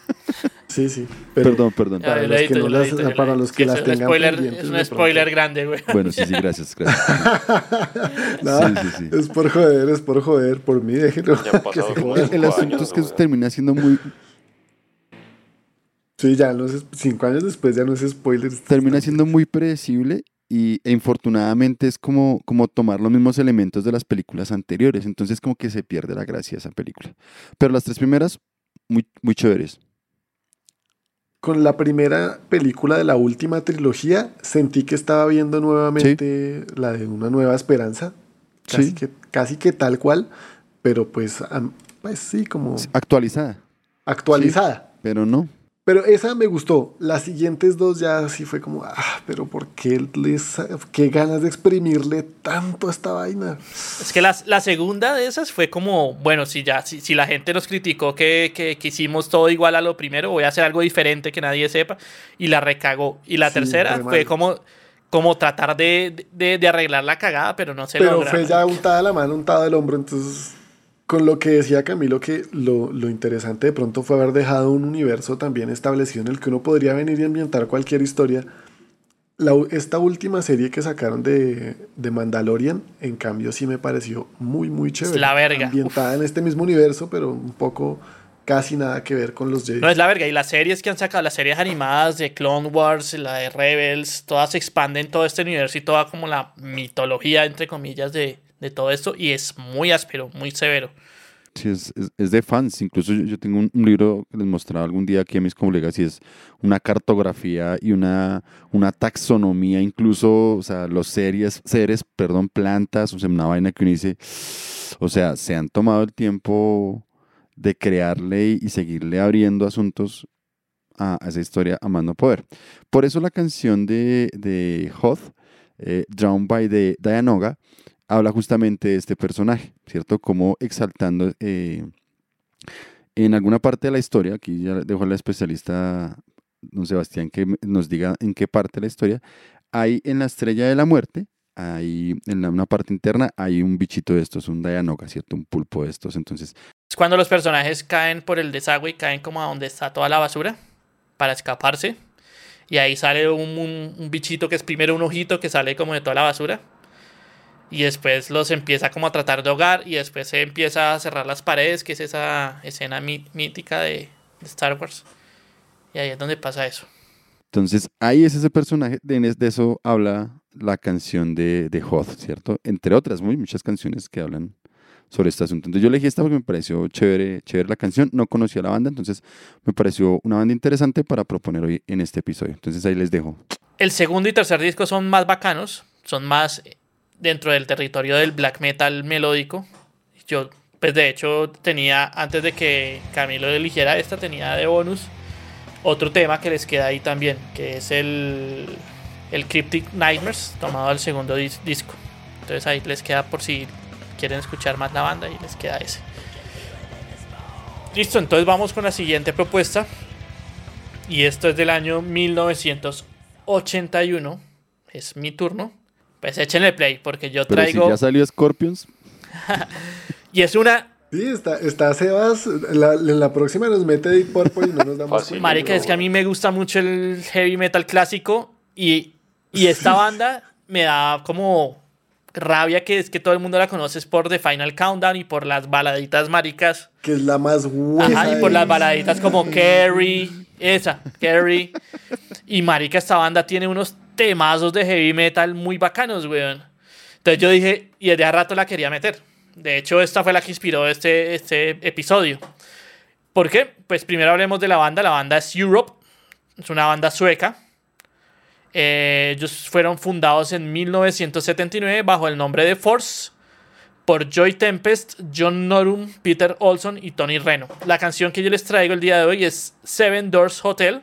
Sí, sí. Pero perdón, perdón. Para los lo que no las- para los que las tengan spoiler, pendientes Es un spoiler grande, güey. Bueno, sí, sí, gracias, gracias. nada, Sí, sí, sí. es por joder, es por joder, por mí, déjenlo. Que se cinco El asunto años, es que güey. termina siendo muy, Sí, ya no es, cinco años después ya no es spoiler. termina siendo muy predecible y e infortunadamente es como, como tomar los mismos elementos de las películas anteriores. Entonces como que se pierde la gracia de esa película. Pero las tres primeras, muy, muy chéveres. Con la primera película de la última trilogía, sentí que estaba viendo nuevamente la de Una Nueva Esperanza. Casi, Sí. que, casi que tal cual, pero pues, pues sí, como Actualizada, actualizada. pero no. Pero esa me gustó. Las siguientes dos ya sí fue como, ah, pero ¿por qué les, qué ganas de exprimirle tanto a esta vaina? Es que la, la segunda de esas fue como, bueno, si ya, si, si la gente nos criticó que, que, que hicimos todo igual a lo primero, voy a hacer algo diferente que nadie sepa, y la recagó. Y la Sí, tercera fue como, como tratar de, de, de arreglar la cagada, pero no se Pero fue ya untada la mano, untada el hombro, entonces con lo que decía Camilo que lo, lo interesante de pronto fue haber dejado un universo también establecido en el que uno podría venir y ambientar cualquier historia. La esta última serie que sacaron de, de Mandalorian, en cambio, sí me pareció muy, muy chévere. la verga. Ambientada en este mismo universo, pero un poco casi nada que ver con los Jedi. No es la verga. Y las series que han sacado, las series animadas de Clone Wars, la de Rebels, todas expanden todo este universo y toda como la mitología, entre comillas, de, de todo esto. Y es muy áspero, muy severo. Sí, es, es- es de fans. Incluso yo, yo tengo un, un libro que les mostraba algún día aquí a mis colegas y es una cartografía y una, una taxonomía, incluso, o sea, los series, seres, perdón, plantas, o sea, una vaina que uno dice, o sea, se han tomado el tiempo de crearle y, seguirle abriendo asuntos a esa historia a más no poder. Por eso la canción de, de Hoth, eh, Drowned by the Dianoga, habla justamente de este personaje, ¿cierto? Como exaltando eh, en alguna parte de la historia, aquí ya dejo al especialista don Sebastián que nos diga en qué parte de la historia, hay en la estrella de la muerte, hay en la- una parte interna, hay un bichito de estos, un Dianoga, ¿cierto? Un pulpo de estos, entonces Es cuando los personajes caen por el desagüe y caen como a donde está toda la basura para escaparse. Y ahí sale un- un bichito que es primero un ojito que sale como de toda la basura. Y después los empieza como a tratar de ahogar y después se empieza a cerrar las paredes, que es esa escena mí- mítica de, de Star Wars. Y ahí es donde pasa eso. Entonces, ahí es ese personaje, de, de eso habla la canción de, de Hoth, ¿cierto? Entre otras, muy muchas canciones que hablan sobre este asunto. Entonces, yo elegí esta porque me pareció chévere, chévere la canción. No conocía la banda, entonces me pareció una banda interesante para proponer hoy en este episodio. Entonces, ahí les dejo. El segundo y tercer disco son más bacanos, son más dentro del territorio del black metal melódico. Yo, pues de hecho, tenía, antes de que Camilo eligiera esta, tenía de bonus otro tema que les queda ahí también, que es el, el Cryptic Nightmares, tomado del segundo dis- disco. Entonces ahí les queda por si quieren escuchar más la banda y les queda ese. Listo, entonces vamos con la siguiente propuesta. Y esto es del año 1981. Es mi turno. Pues échenle play, porque yo Pero traigo. si ya salió Scorpions, Y es una. Sí, está, está Sebas. La, en la próxima nos mete Deep Purple y no nos damos cuenta. Marica, es que a mí me gusta mucho el heavy metal clásico. Y, y esta banda me da como rabia que es que todo el mundo la conoce es por The Final Countdown y por las baladitas maricas. Que es la más huesa. Ajá, y por las baladitas como Carrie, esa, Carrie. Y marica, esta banda tiene unos temazos de heavy metal muy bacanos, weón. Entonces yo dije, y desde hace rato la quería meter. De hecho, esta fue la que inspiró este, este episodio. ¿Por qué? Pues primero hablemos de la banda. La banda es Europe. Es una banda sueca. Eh, ellos fueron fundados en 1979 bajo el nombre de Force por Joy Tempest, John Norum, Peter Olson y Tony Reno. La canción que yo les traigo el día de hoy es Seven Doors Hotel.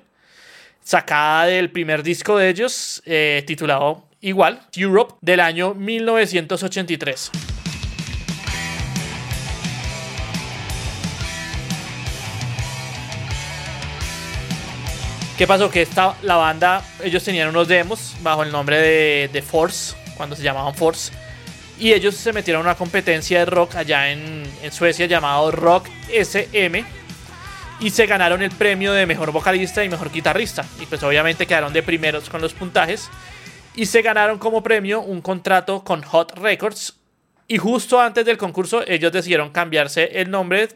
Sacada del primer disco de ellos, eh, titulado igual, Europe, del año 1983. ¿Qué pasó? Que esta, la banda, ellos tenían unos demos bajo el nombre de, Force, cuando se llamaban Force. Y ellos se metieron a una competencia de rock allá en, en Suecia llamado Rock SM. Y se ganaron el premio de mejor vocalista y mejor guitarrista. Y pues obviamente quedaron de primeros con los puntajes. Y se ganaron como premio un contrato con Hot Records. Y justo antes del concurso ellos decidieron cambiarse el nombre.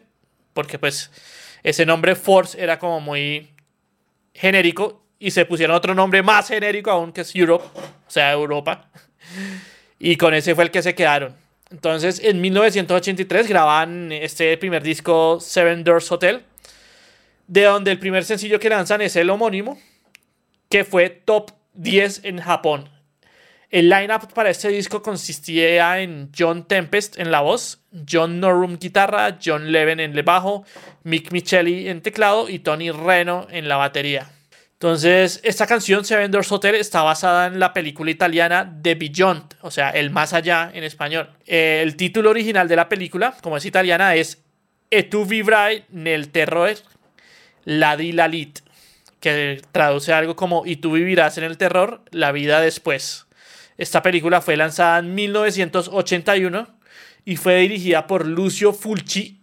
Porque pues ese nombre Force era como muy genérico y se pusieron otro nombre más genérico aún que es Europe, o sea, Europa. Y con ese fue el que se quedaron. Entonces, en 1983 graban este primer disco Seven Doors Hotel, de donde el primer sencillo que lanzan es el homónimo, que fue top 10 en Japón. El lineup para este disco consistía en John Tempest en la voz, John Norum guitarra, John Leven en el bajo, Mick Michelli en teclado y Tony Reno en la batería. Entonces, esta canción, Seven Doors Hotel, está basada en la película italiana The Beyond, o sea, El Más Allá en español. el título original de la película, como es italiana, es E tu vivrai nel terror la di la lit, que traduce algo como Y tú vivirás en el terror la vida después. Esta película fue lanzada en 1981 y fue dirigida por Lucio Fulci,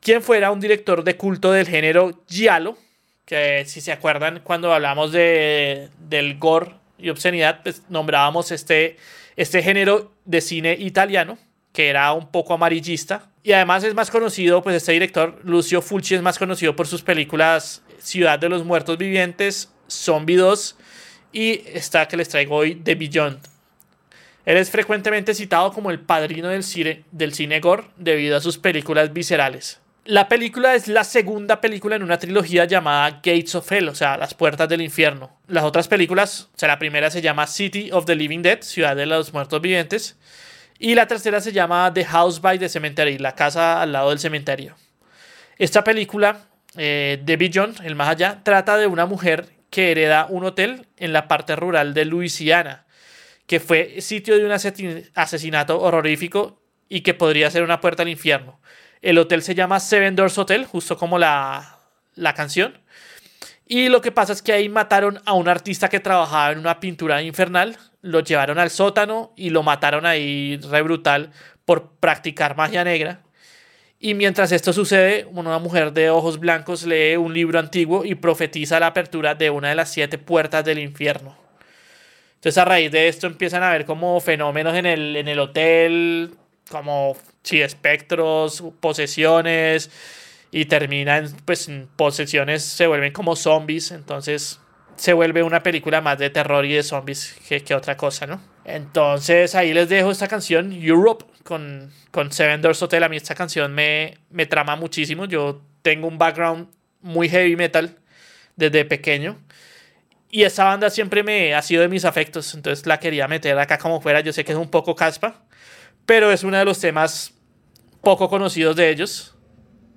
quien fuera un director de culto del género giallo, que si se acuerdan cuando hablamos de, del gore y obscenidad, pues nombrábamos este, este género de cine italiano, que era un poco amarillista. Y además es más conocido, pues este director, Lucio Fulci, es más conocido por sus películas Ciudad de los Muertos Vivientes, Zombie 2 y esta que les traigo hoy, The Beyond. Él es frecuentemente citado como el padrino del cine, del cine gore debido a sus películas viscerales. La película es la segunda película en una trilogía llamada Gates of Hell, o sea, las puertas del infierno. Las otras películas, o sea, la primera se llama City of the Living Dead, Ciudad de los Muertos Vivientes, y la tercera se llama The House by the Cemetery, la casa al lado del cementerio. Esta película, eh, The Beyond, el más allá, trata de una mujer que hereda un hotel en la parte rural de Luisiana, que fue sitio de un asesinato horrorífico y que podría ser una puerta al infierno. El hotel se llama Seven Doors Hotel, justo como la, la canción. Y lo que pasa es que ahí mataron a un artista que trabajaba en una pintura infernal, lo llevaron al sótano y lo mataron ahí re brutal por practicar magia negra. Y mientras esto sucede, una mujer de ojos blancos lee un libro antiguo y profetiza la apertura de una de las siete puertas del infierno. Entonces a raíz de esto empiezan a ver como fenómenos en el, en el hotel, como sí, espectros, posesiones y terminan pues posesiones se vuelven como zombies, entonces se vuelve una película más de terror y de zombies que, que otra cosa, ¿no? Entonces ahí les dejo esta canción, Europe, con, con Seven Doors Hotel. A mí esta canción me, me trama muchísimo. Yo tengo un background muy heavy metal desde pequeño. Y esta banda siempre me ha sido de mis afectos. Entonces la quería meter acá como fuera. Yo sé que es un poco caspa. Pero es uno de los temas poco conocidos de ellos,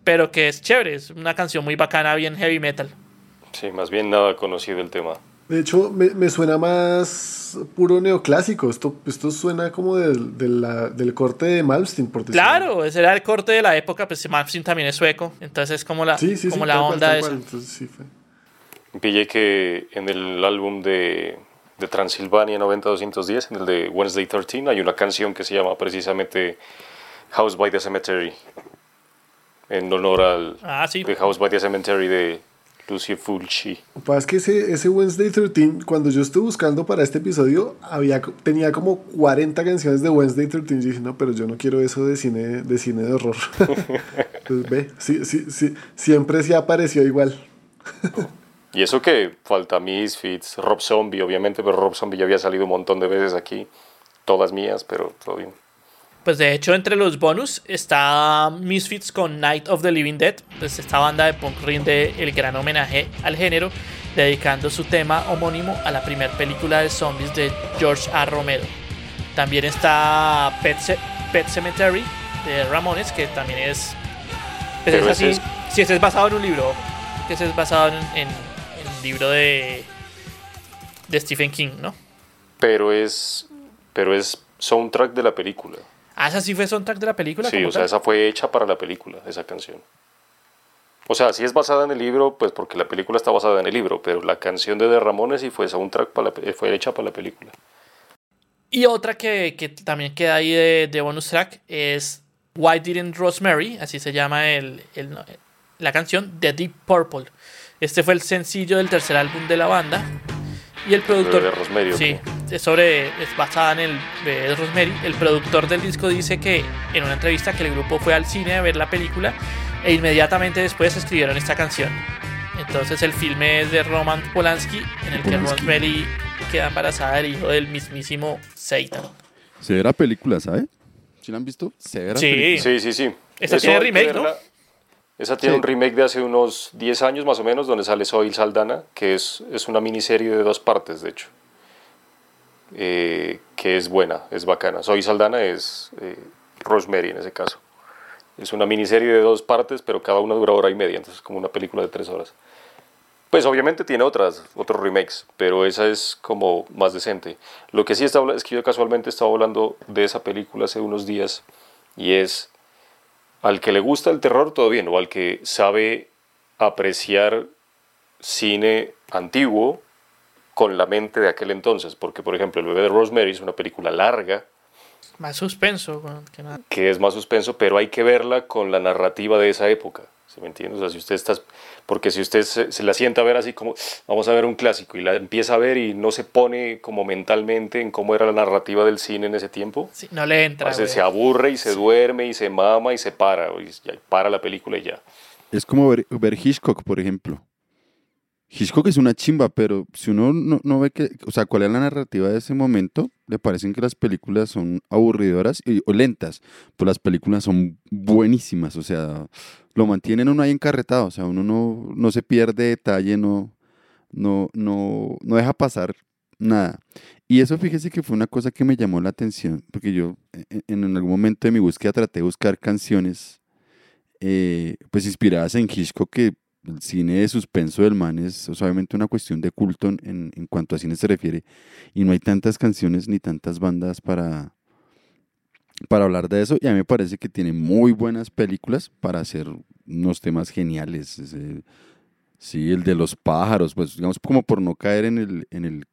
pero que es chévere, es una canción muy bacana, bien heavy metal. Sí, más bien nada conocido el tema. De hecho, me, me suena más puro neoclásico. Esto, esto suena como del, del, del corte de Malmsteen, por decirlo. Claro, ese era el corte de la época. Pues Malmsteen también es sueco. Entonces es como la, sí, sí, como sí, la onda. Entonces, sí fue. Pillé que en el álbum de, de Transilvania 90-210, en el de Wednesday 13, hay una canción que se llama precisamente House by the Cemetery, en honor al Ah, sí. House by the Cemetery de Lucio Fulci. Lo que pasa es que ese, ese Wednesday 13, cuando yo estuve buscando para este episodio, había, tenía como 40 canciones de Wednesday 13. Y dije, no, pero yo no quiero eso de cine de, cine de horror. pues ve, sí, sí, sí, siempre se apareció igual. Y eso que falta Misfits, Rob Zombie, obviamente, pero Rob Zombie ya había salido un montón de veces aquí. Todas mías, pero todo bien. Pues de hecho, entre los bonus está Misfits con Night of the Living Dead. Pues esta banda de punk rinde el gran homenaje al género, dedicando su tema homónimo a la primera película de zombies de George A. Romero. También está Pet, Ce- Pet Cemetery de Ramones, que también es. Pues es así. Si ese es basado en un libro, que ese es basado en, en- en un libro de, de Stephen King, ¿no? Pero es, pero es soundtrack de la película. Ah, esa sí fue soundtrack de la película. Sí, o sea, tal? esa fue hecha para la película, esa canción. O sea, sí es basada en el libro, pues porque la película está basada en el libro, pero la canción de The Ramones sí fue soundtrack para la pe- fue hecha para la película. Y otra que, que también queda ahí de, de bonus track es Why Didn't Rosemary, así se llama el, el- la canción, de Deep Purple. Este fue el sencillo del tercer álbum de la banda. Y el productor... de Rosemary, ¿o Sí, es, sobre, es basada en el de Rosemary. El productor del disco dice que en una entrevista que el grupo fue al cine a ver la película e inmediatamente después escribieron esta canción. Entonces el filme es de Roman Polanski en el que. Rosemary queda embarazada del hijo del mismísimo Satan. Severa película, ¿sabe? ¿Sí la han visto? Severa Sí. película. Sí, sí, sí. Esa Eso tiene remake, ¿no? Esa tiene Sí. un remake de hace unos 10 años más o menos, donde sale Soy Saldana, que es, es una miniserie de dos partes, de hecho. Eh, que es buena, es bacana. Soy Saldana es eh, Rosemary en ese caso. Es una miniserie de dos partes, pero cada una dura hora y media, entonces es como una película de tres horas. Pues obviamente tiene otras, otros remakes, pero esa es como más decente. Lo que sí está, es que yo casualmente estaba hablando de esa película hace unos días y es al que le gusta el terror todo bien, o al que sabe apreciar cine antiguo con la mente de aquel entonces, porque por ejemplo El bebé de Rosemary es una película larga, Más suspenso que nada. que es más suspenso, pero hay que verla con la narrativa de esa época. ¿Sí me entiendes? O sea, si usted está, porque si usted se, se la sienta a ver así como, vamos a ver un clásico, y la empieza a ver y no se pone como mentalmente en cómo era la narrativa del cine en ese tiempo, Sí, no le entra. weón. se aburre y se duerme y se mama y se para, y ya para la película y ya. Es como ver, ver Hitchcock, por ejemplo. Hitchcock es una chimba, pero si uno no, no ve que, o sea, cuál es la narrativa de ese momento, le parecen que las películas son aburridoras y, o lentas, pues las películas son buenísimas, o sea, lo mantienen uno ahí encarretado, o sea, uno no, no se pierde detalle, no, no, no, no deja pasar nada. Y eso fíjese que fue una cosa que me llamó la atención, porque yo en, en algún momento de mi búsqueda traté de buscar canciones eh, pues inspiradas en Hitchcock, que el cine de suspenso del man es, es obviamente una cuestión de culto en, en cuanto a cine se refiere, y no hay tantas canciones ni tantas bandas para, para hablar de eso, y a mí me parece que tiene muy buenas películas para hacer unos temas geniales. ese- sí, el de los pájaros, pues digamos como por no caer en el, en el, en la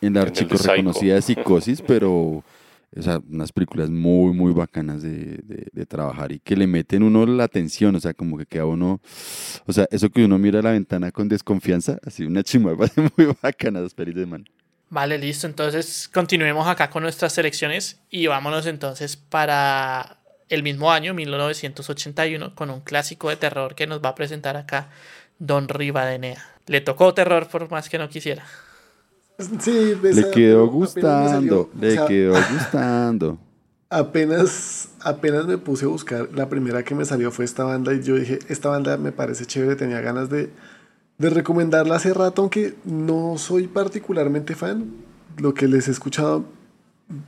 En el de archico Psycho. reconocida psicosis, pero sea, unas películas muy, muy bacanas de, de- trabajar y que le meten uno la atención, o sea, como que queda uno, o sea, eso que uno mira a la ventana con desconfianza, así una parece muy bacana las pelis de man. Vale, listo. Entonces continuemos acá con nuestras selecciones y vámonos entonces para el mismo año, 1981, con un clásico de terror que nos va a presentar acá Don Rivadenea. Le tocó terror por más que no quisiera. Sí, Le esa- quedó me salió, gustando, le o sea, quedó gustando. Apenas, apenas me puse a buscar, la primera que me salió fue esta banda y yo dije, esta banda me parece chévere, tenía ganas de, de recomendarla hace rato, aunque no soy particularmente fan. Lo que les he escuchado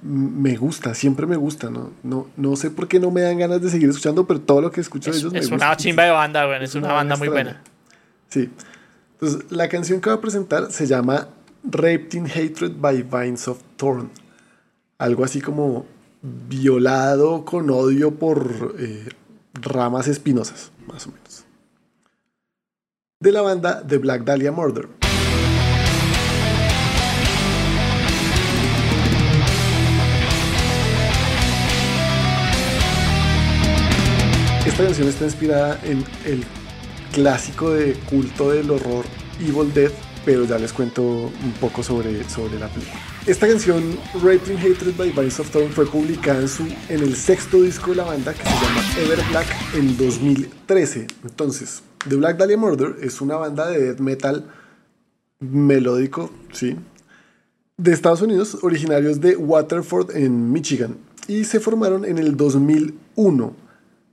me gusta, siempre me gusta, ¿no? No, no sé por qué no me dan ganas de seguir escuchando, pero todo lo que escucho de Es, ellos me es gusta. una chimba de banda, güey. Es, Es una, una banda banda muy buena. Sí. Entonces, la canción que voy a presentar se llama Raped in Hatred by Vines of Thorn. Algo así como violado con odio por eh, ramas espinosas, más o menos. De la banda The Black Dahlia Murder. Esta canción está inspirada en el clásico de culto del horror Evil Dead, pero ya les cuento un poco sobre, sobre la película. Esta canción, Raping Hatred by Vines of Thorn, fue publicada en, su, en el sexto disco de la banda que se llama Ever Black en 2013. Entonces, The Black Dahlia Murder es una banda de death metal melódico, sí, de Estados Unidos, originarios de Waterford en Michigan, y se formaron en el 2001.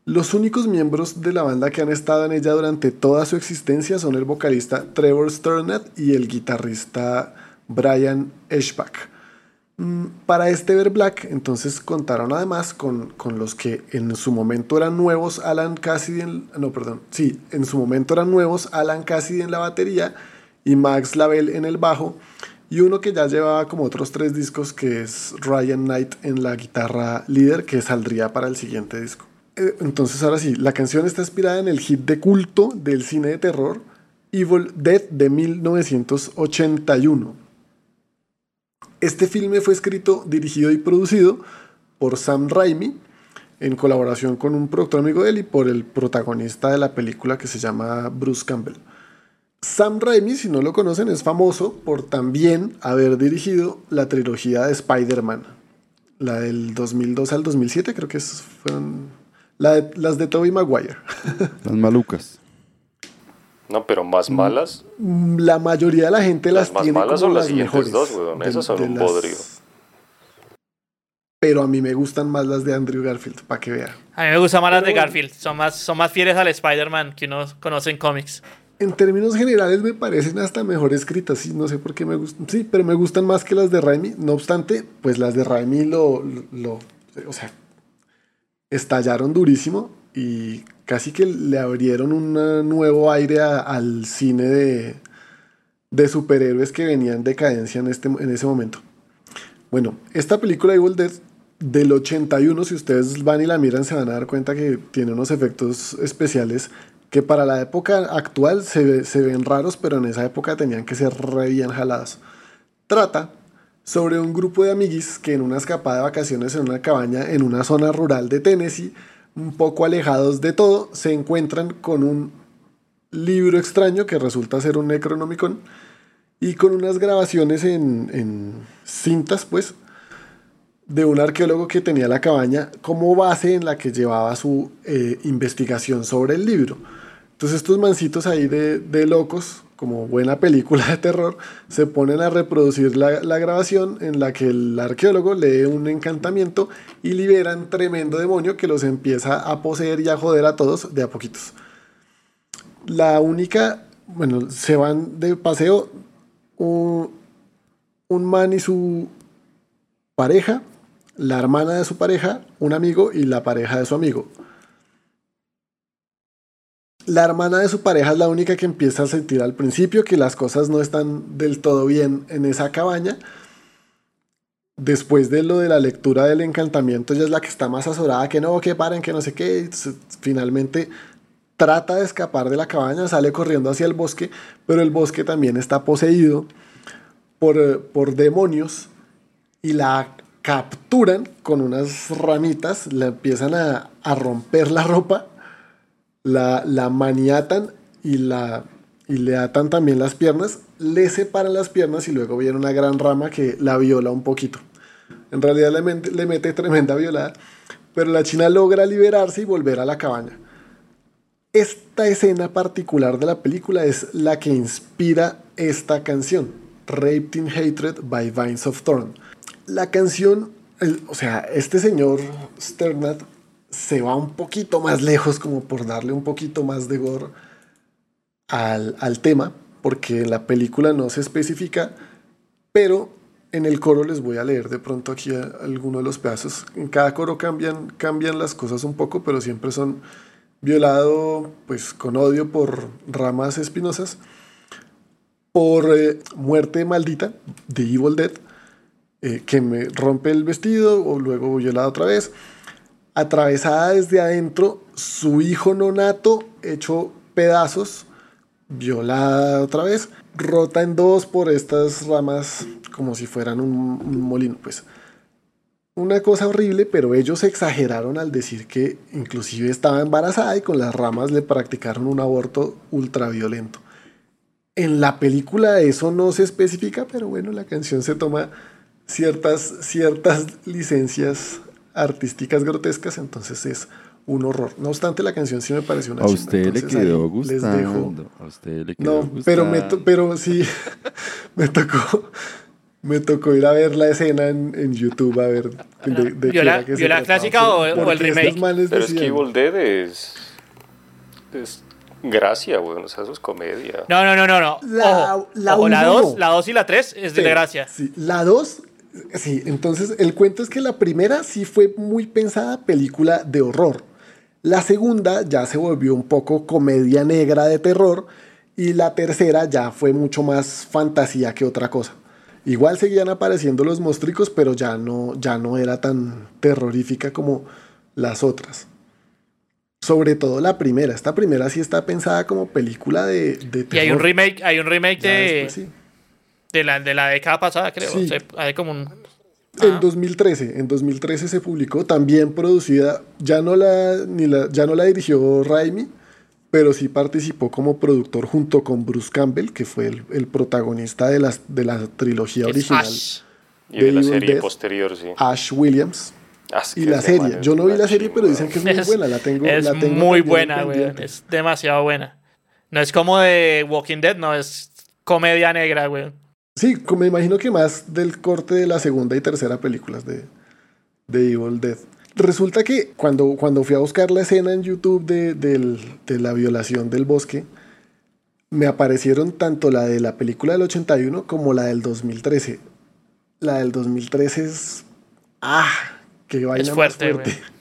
Los únicos miembros de la banda que han estado en ella durante toda su existencia son el vocalista Trevor Sturnett y el guitarrista Brian Eschbach. Mm, Para este Ever Black, entonces contaron además con, con los que en su momento eran nuevos Alan Cassidy, en- no, perdón, sí, en su momento eran nuevos Alan Cassidy en la batería y Max Lavelle en el bajo, y uno que ya llevaba como otros tres discos, que es Ryan Knight en la guitarra líder, que saldría para el siguiente disco. Eh, entonces, ahora sí, la canción está inspirada en el hit de culto del cine de terror Evil Dead de 1981. Este filme fue escrito, dirigido y producido por Sam Raimi en colaboración con un productor amigo de él y por el protagonista de la película que se llama Bruce Campbell. Sam Raimi, si no lo conocen, es famoso por también haber dirigido la trilogía de Spider-Man. La del 2002 al 2007, creo que fueron las de Tobey Maguire. Las malucas. No, pero más mm, malas. La mayoría de la gente las, las más malas son las, siguientes dos, weón. Esas son un podrido. Pero a mí me gustan más las de Andrew Garfield, para que vea. A mí me gustan más las de Garfield. Son más, son más fieles al Spider-Man que uno conoce en cómics en términos generales me parecen hasta mejor escritas, sí, no sé por qué me gustan, sí, pero me gustan más que las de Raimi, no obstante, pues las de Raimi lo, lo, o sea, estallaron durísimo y casi que le abrieron un nuevo aire al cine de, de, superhéroes que venían en decadencia en, este, en ese momento. Bueno, esta película Evil Dead del 81, si ustedes van y la miran, se van a dar cuenta que tiene unos efectos especiales que para la época actual se, se, ven raros, pero en esa época tenían que ser re bien jalados. Trata sobre un grupo de amiguis que en una escapada de vacaciones en una cabaña en una zona rural de Tennessee, un poco alejados de todo, se encuentran con un libro extraño que resulta ser un Necronomicon y con unas grabaciones en, en cintas, pues, de un arqueólogo que tenía la cabaña como base en la que llevaba su eh, investigación sobre el libro. Entonces estos mancitos ahí de, locos, como buena película de terror, se ponen a reproducir la, grabación en la que el arqueólogo lee un encantamiento y liberan tremendo demonio que los empieza a poseer y a joder a todos de a poquitos. La única, bueno, se van de paseo un, un man y su pareja, la hermana de su pareja, un amigo y la pareja de su amigo la hermana de su pareja es la única que empieza a sentir al principio que las cosas no están del todo bien en esa cabaña. Después de lo de la lectura del encantamiento, ella es la que está más azorada, que no, que paren, que no sé qué. Finalmente trata de escapar de la cabaña, sale corriendo hacia el bosque, pero el bosque también está poseído por, eh, por demonios y la capturan con unas ramitas, le empiezan a, a romper la ropa la, maniatan y, la, y le atan también las piernas, le separan las piernas y luego viene una gran rama que la viola un poquito. En realidad le, le mete tremenda violada, pero la china logra liberarse y volver a la cabaña. Esta escena particular de la película es la que inspira esta canción, Raped in Hatred by Vines of Thorn. La canción, o sea, este señor Sternat se va un poquito más lejos como por darle un poquito más de gore al, al tema, porque la película no se especifica, pero en el coro les voy a leer de pronto aquí algunos de los pedazos. En cada coro cambian, cambian las cosas un poco, pero siempre son violado pues con odio por ramas espinosas, por eh, muerte maldita de Evil Dead, eh, que me rompe el vestido o luego violado otra vez atravesada desde adentro, su hijo nonato hecho pedazos, violada otra vez, rota en dos por estas ramas como si fueran un, molino, pues. Una cosa horrible, pero ellos exageraron al decir que inclusive estaba embarazada y con las ramas le practicaron un aborto ultraviolento. En la película eso no se especifica, pero bueno, la canción se toma ciertas, ciertas licencias artísticas grotescas, entonces es un horror. No obstante, la canción sí me pareció una A usted le quedó gustando. A usted le quedó no, pero me pero sí me tocó me tocó ir a ver la escena en, en YouTube a ver de, de ¿Vio la, ¿vio la clásica o, o, el remake? Pero es que Evil Dead es, es gracia, güey, o sea, eso es comedia. No, no, no, no, no. La, ojo, la, ojo, la 2 la dos y la 3 es de gracia. Sí, la 2 Sí, entonces el cuento es que la primera sí fue muy pensada película de horror. La segunda ya se volvió un poco comedia negra de terror Y la tercera ya fue mucho más fantasía que otra cosa. Igual seguían apareciendo los monstruos, pero ya no, ya no era tan terrorífica como las otras. Sobre todo la primera. Esta primera sí está pensada como película de, de Y hay un remake, hay un remake de, después sí. De, la, de la década pasada, creo. Sí. O sea, hay como un... En Ah. 2013, en 2013 se publicó, también producida, ya no la, ni la, ya no la dirigió Raimi, pero sí participó como productor junto con Bruce Campbell, que fue el, el protagonista de, las, de la trilogía es original, Ash. Y de la serie posterior, sí. Ash Williams. Ah, Y la serie, man yo no vi la serie, pero dicen que es muy Es, buena, la tengo, es la tengo muy buena, güey. Es demasiado buena. No es como de Walking Dead, no, es comedia negra, güey. Sí, me imagino que más del corte de la segunda y tercera películas de, de Evil Dead. Resulta que cuando, cuando fui a buscar la escena en YouTube de, de la violación del bosque, me aparecieron tanto la de la película del 81 como la del 2013. La del 2013 es... ¡Ah! ¡Qué vaina más fuerte, fuerte!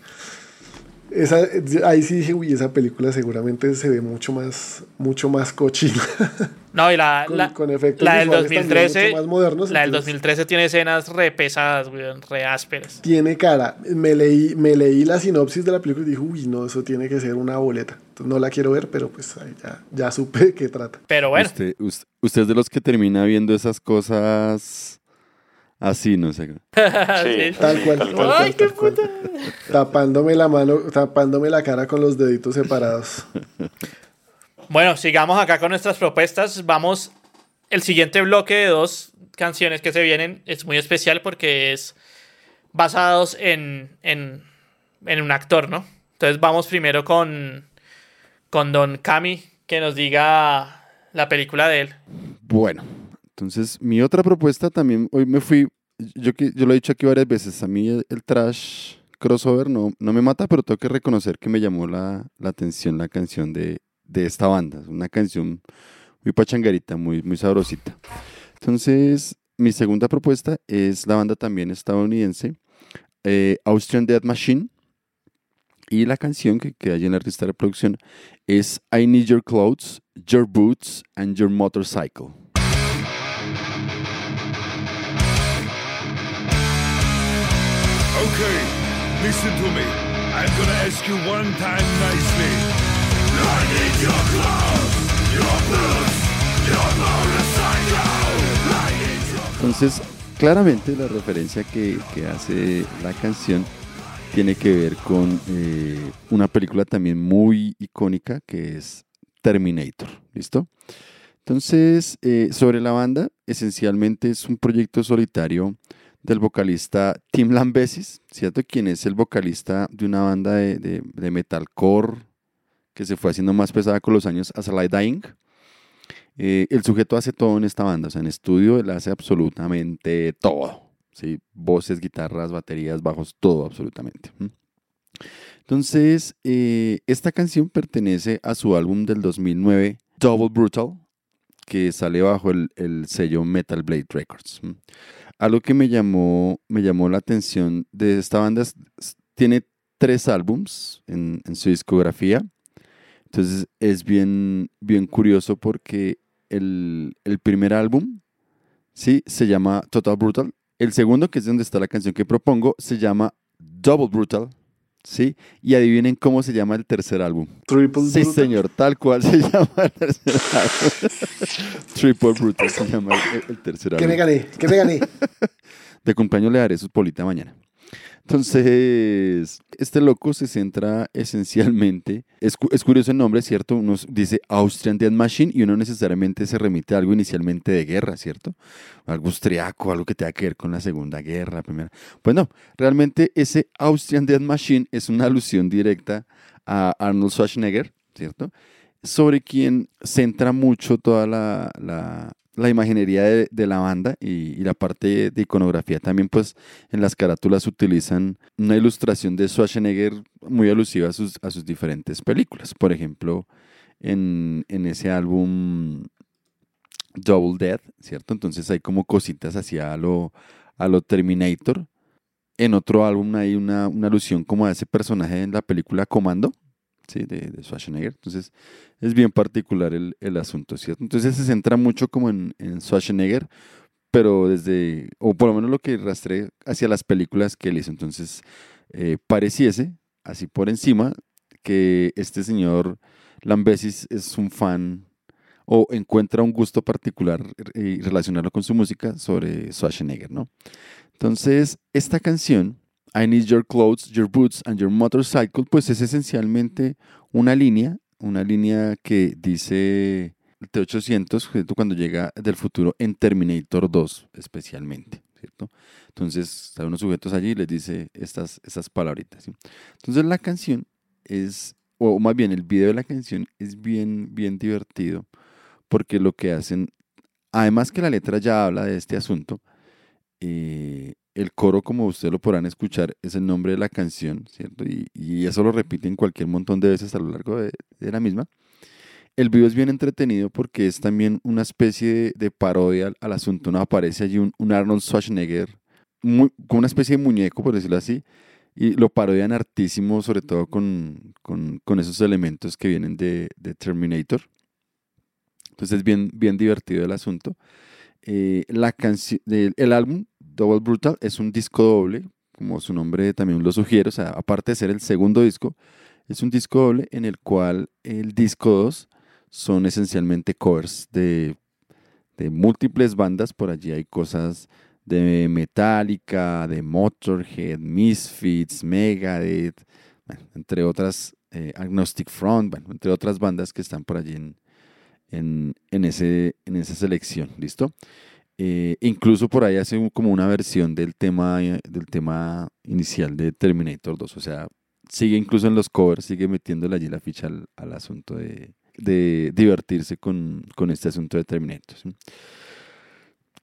Esa, ahí sí dije, uy, esa película seguramente se ve mucho más, mucho más cochina. No, y la, Con- la, con efectos la del visuales también 2013, mucho más modernos, la del entonces- 2013 tiene escenas re pesadas, güey, re ásperas. tiene cara. Me leí, me leí la sinopsis de la película y dije, uy, no, eso tiene que ser una boleta. Entonces, no la quiero ver, pero pues ahí ya, ya supe de qué trata. Pero bueno, Usted, us- usted es de los que termina viendo esas cosas así, no sé. Sí, Tal cual. tal cual. Ay, qué tal cual. Tapándome la mano, tapándome la cara con los deditos separados. Bueno, sigamos acá con nuestras propuestas. Vamos, el siguiente bloque de dos canciones que se vienen es muy especial porque es basados en, en, en un actor, ¿no? Entonces vamos primero con, con Don Cami, que nos diga la película de él. Bueno, entonces mi otra propuesta también, hoy me fui, yo, yo lo he dicho aquí varias veces, a mí el, trash crossover no, no me mata, pero tengo que reconocer que me llamó la, la atención la canción de, de esta banda, una canción muy pachangarita, muy, muy sabrosita. Entonces, mi segunda propuesta es la banda también estadounidense, eh, Austrian Death Machine, y la canción que queda allí en la lista de reproducción es I Need Your Clothes, Your Boots and Your Motorcycle. Listen to me. I'm gonna ask you one time nicely. Entonces, claramente la referencia que, que hace la canción tiene que ver con eh, una película también muy icónica que es Terminator. ¿Listo? Entonces, eh, sobre la banda, esencialmente es un proyecto solitario del vocalista Tim Lambesis, ¿cierto? Quien es el vocalista de una banda de, metalcore que se fue haciendo más pesada con los años, As I Lie Dying. Eh, el sujeto hace todo en esta banda, o sea, en estudio él hace absolutamente todo, ¿sí? Voces, guitarras, baterías, bajos, todo absolutamente. Entonces, eh, esta canción pertenece a su álbum del 2009, Double Brutal, que sale bajo el sello Metal Blade Records. Algo que me llamó, me llamó la atención de esta banda tiene tres álbums en, en su discografía. Entonces es bien, bien curioso porque el, el primer álbum sí, se llama Total Brutal. El segundo, que es donde está la canción que propongo, se llama Double Brutal. ¿Sí? Y adivinen cómo se llama el tercer álbum. Triple Sí, Brutal. señor, tal cual se llama el tercer álbum. Triple Brutal se llama el, el tercer ¿Qué álbum. me gané? ¿Qué me gané? De cumpleaños le daré su polita mañana. Entonces, este loco se centra esencialmente, es, es curioso el nombre, ¿cierto? Uno dice Austrian Death Machine y uno necesariamente se remite a algo inicialmente de guerra, ¿cierto? Algo austriaco, algo que tenga que ver con la Segunda Guerra, la Primera. Pues no, realmente ese Austrian Death Machine es una alusión directa a Arnold Schwarzenegger, ¿cierto? Sobre quien centra mucho toda la- la imaginería de, de la banda y, y la parte de iconografía también, pues en las carátulas utilizan una ilustración de Schwarzenegger muy alusiva a sus, a sus diferentes películas. Por ejemplo, en, en ese álbum Double Death, ¿cierto? Entonces hay como cositas hacia lo, a lo Terminator. En otro álbum hay una, una alusión como a ese personaje en la película Comando, de, de Schwarzenegger. Entonces es bien particular el, el asunto, ¿cierto? Entonces se centra mucho como en, en Schwarzenegger, pero desde, o por lo menos lo que rastré hacia las películas que él hizo. Entonces eh, pareciese, así por encima, que este señor Lambesis es un fan o encuentra un gusto particular y relacionarlo con su música sobre Schwarzenegger, ¿no? Entonces, esta canción, I Need Your Clothes, Your Boots and Your Motorcycle, pues es esencialmente una línea, una línea que dice el T-800, ¿cierto? cuando llega del futuro en Terminator 2 especialmente, ¿cierto? Entonces, hay unos sujetos allí y les dice estas, estas palabritas. Entonces, la canción es, o más bien el video de la canción es bien, bien divertido porque lo que hacen, además que la letra ya habla de este asunto, eh, el coro, como ustedes lo podrán escuchar, es el nombre de la canción, ¿cierto? Y, y eso lo repiten cualquier montón de veces a lo largo de, de, la misma. El video es bien entretenido porque es también una especie de, parodia al, asunto. ¿no? Aparece allí un, Arnold Schwarzenegger, con una especie de muñeco, por decirlo así, y lo parodian hartísimo, sobre todo con, con, con esos elementos que vienen de, de Terminator. Entonces es bien, bien divertido el asunto. Eh, la el, el álbum Double Brutal es un disco doble, como su nombre también lo sugiere, o sea, aparte de ser el segundo disco, es un disco doble en el cual el disco 2 son esencialmente covers de, múltiples bandas, por allí hay cosas de Metallica, de Motorhead, Misfits, Megadeth, entre otras, eh, Agnostic Front, entre otras bandas que están por allí en, en esa selección, ¿listo? Eh, incluso por ahí hace como una versión del tema, del tema inicial de Terminator 2, o sea, sigue incluso en los covers, sigue metiéndole allí la ficha al, asunto de, divertirse con, este asunto de Terminator.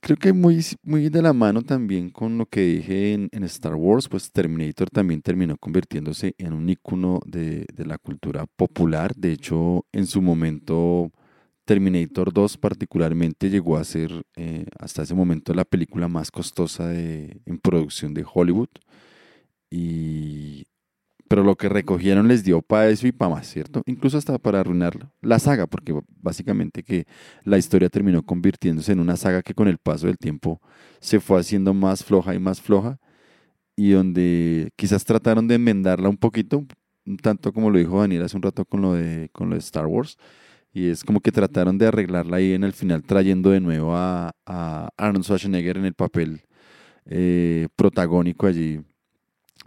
Creo que muy, muy de la mano también con lo que dije en, Star Wars, pues Terminator también terminó convirtiéndose en un icono de la cultura popular. De hecho, en su momento Terminator 2 particularmente llegó a ser eh, hasta ese momento la película más costosa de, en producción de Hollywood. Y, pero lo que recogieron les dio para eso y para más, ¿cierto? Incluso hasta para arruinar la saga, porque básicamente que la historia terminó convirtiéndose en una saga que con el paso del tiempo se fue haciendo más floja y más floja y donde quizás trataron de enmendarla un poquito, tanto como lo dijo Daniel hace un rato con lo de, con lo de Star Wars, y es como que trataron de arreglarla ahí en el final, trayendo de nuevo a, a Arnold Schwarzenegger en el papel eh, protagónico allí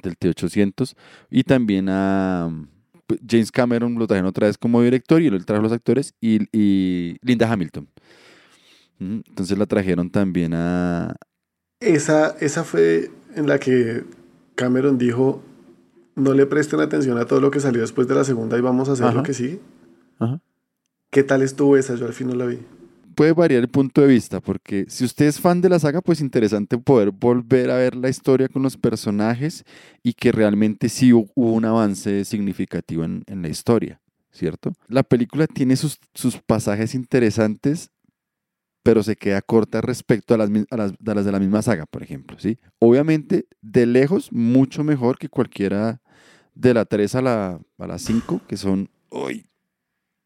del T-800. Y también a pues, James Cameron lo trajeron otra vez como director y él trajo los actores y, y Linda Hamilton. Entonces la trajeron también a... Esa, esa fue en la que Cameron dijo, no le presten atención a todo lo que salió después de la segunda y vamos a hacer Ajá. lo que sigue. Ajá. ¿Qué tal estuvo esa? Yo al fin no la vi. Puede variar el punto de vista, porque si usted es fan de la saga, pues interesante poder volver a ver la historia con los personajes y que realmente sí hubo un avance significativo en, la historia, ¿cierto? La película tiene sus, pasajes interesantes, pero se queda corta respecto a las, a, las, las, de la misma saga, por ejemplo, ¿sí? Obviamente, de lejos, mucho mejor que cualquiera de la 3 a la, a la 5, que son, uy,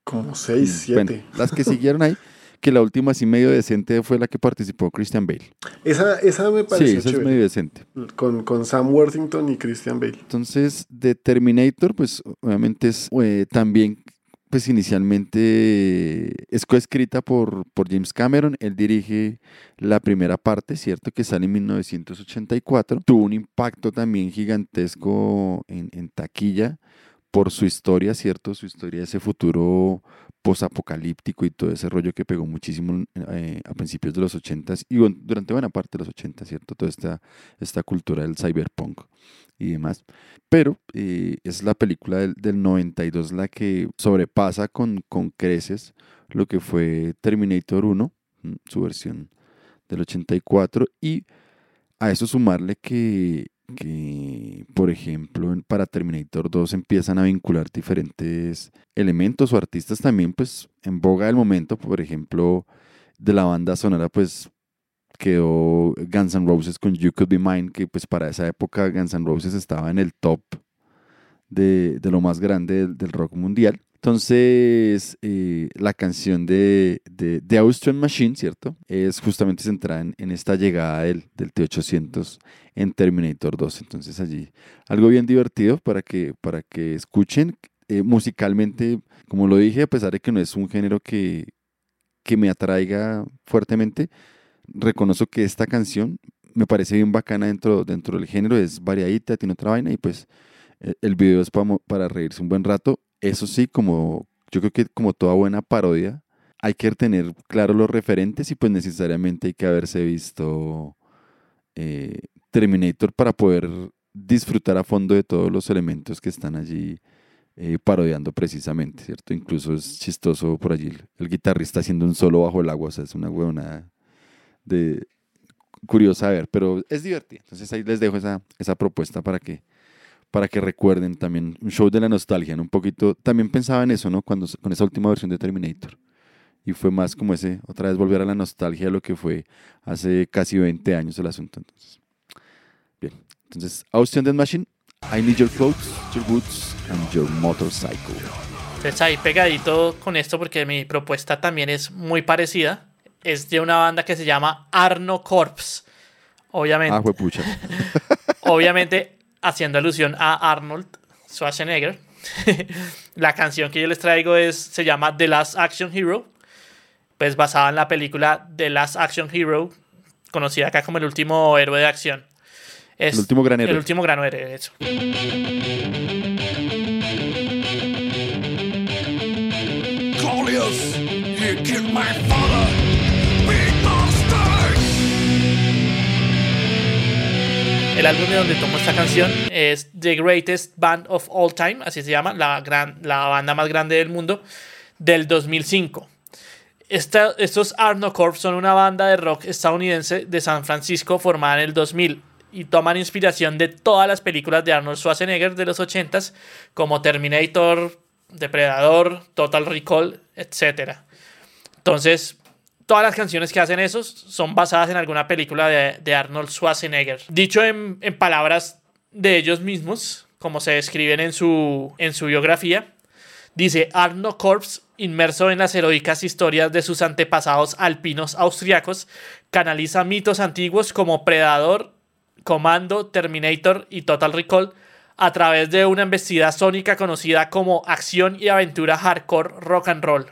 como 6, 7. Bueno, las que siguieron ahí, que la última así medio decente fue la que participó Christian Bale. Esa, esa me pareció Sí, esa chévere. es medio decente. Con, con, Sam Worthington y Christian Bale. Entonces, de Terminator, pues obviamente es eh, también, pues inicialmente es coescrita por, por James Cameron. Él dirige la primera parte, ¿cierto? Que sale en 1984. Tuvo un impacto también gigantesco en, en taquilla por su historia, ¿cierto? Su historia ese futuro posapocalíptico y todo ese rollo que pegó muchísimo eh, a principios de los 80 y durante buena parte de los 80, ¿cierto? Toda esta, esta cultura del cyberpunk y demás. Pero eh, es la película del, del, 92 la que sobrepasa con, con creces lo que fue Terminator 1, su versión del 84, y a eso sumarle que que, por ejemplo, para Terminator 2 empiezan a vincular diferentes elementos o artistas también, pues, en boga del momento, por ejemplo, de la banda sonora, pues, quedó Guns N' Roses con You Could Be Mine, que pues para esa época Guns N' Roses estaba en el top de, de lo más grande del, rock mundial. Entonces, eh, la canción de, de, de Austrian Machine, ¿cierto? Es justamente centrada en, en esta llegada del, del T-800 en Terminator 2. Entonces, allí algo bien divertido para que, para que escuchen. Eh, musicalmente, como lo dije, a pesar de que no es un género que, que me atraiga fuertemente, reconozco que esta canción me parece bien bacana dentro, dentro del género, es variadita, tiene otra vaina y pues el video es para, para reírse un buen rato. Eso sí, como yo creo que como toda buena parodia, hay que tener claro los referentes y pues necesariamente hay que haberse visto eh, Terminator para poder disfrutar a fondo de todos los elementos que están allí eh, parodiando precisamente, ¿cierto? Incluso es chistoso por allí el, guitarrista haciendo un solo bajo el agua, o sea, es una huevona de curiosa a ver, pero es divertido. Entonces ahí les dejo esa, esa propuesta para que, para que recuerden también un show de la nostalgia, ¿no? Un poquito, también pensaba en eso, ¿no? Cuando, con esa última versión de Terminator. Y fue más como ese, otra vez volver a la nostalgia de lo que fue hace casi 20 años el asunto. Entonces, bien. Entonces, Austin Dead Machine, I need your clothes, your boots, and your motorcycle. Entonces ahí pegadito con esto porque mi propuesta también es muy parecida. Es de una banda que se llama Arno Corps. Obviamente, Ah, fue pucha. obviamente haciendo alusión a Arnold Schwarzenegger. la canción que yo les traigo es, se llama The Last Action Hero. Pues basada en la película The Last Action Hero, conocida acá como el último héroe de acción. Es El último gran héroe. El último gran héroe, eso. Claudius, you killed my El álbum de donde tomo esta canción es The Greatest Band of All Time, así se llama, la, gran, la banda más grande del mundo, del 2005. Esta- estos Arno Corps son una banda de rock estadounidense de San Francisco formada en el 2000 y toman inspiración de todas las películas de Arnold Schwarzenegger de los 80s como Terminator, Depredador, Total Recall, etc. Entonces, todas las canciones que hacen esos son basadas en alguna película de, Arnold Schwarzenegger. Dicho en, palabras de ellos mismos, como se describen en su, biografía, dice Arno Corps, inmerso en las heroicas historias de sus antepasados alpinos austriacos, canaliza mitos antiguos como Predador, Comando, Terminator y Total Recall a través de una embestida sónica conocida como acción y aventura hardcore rock and roll.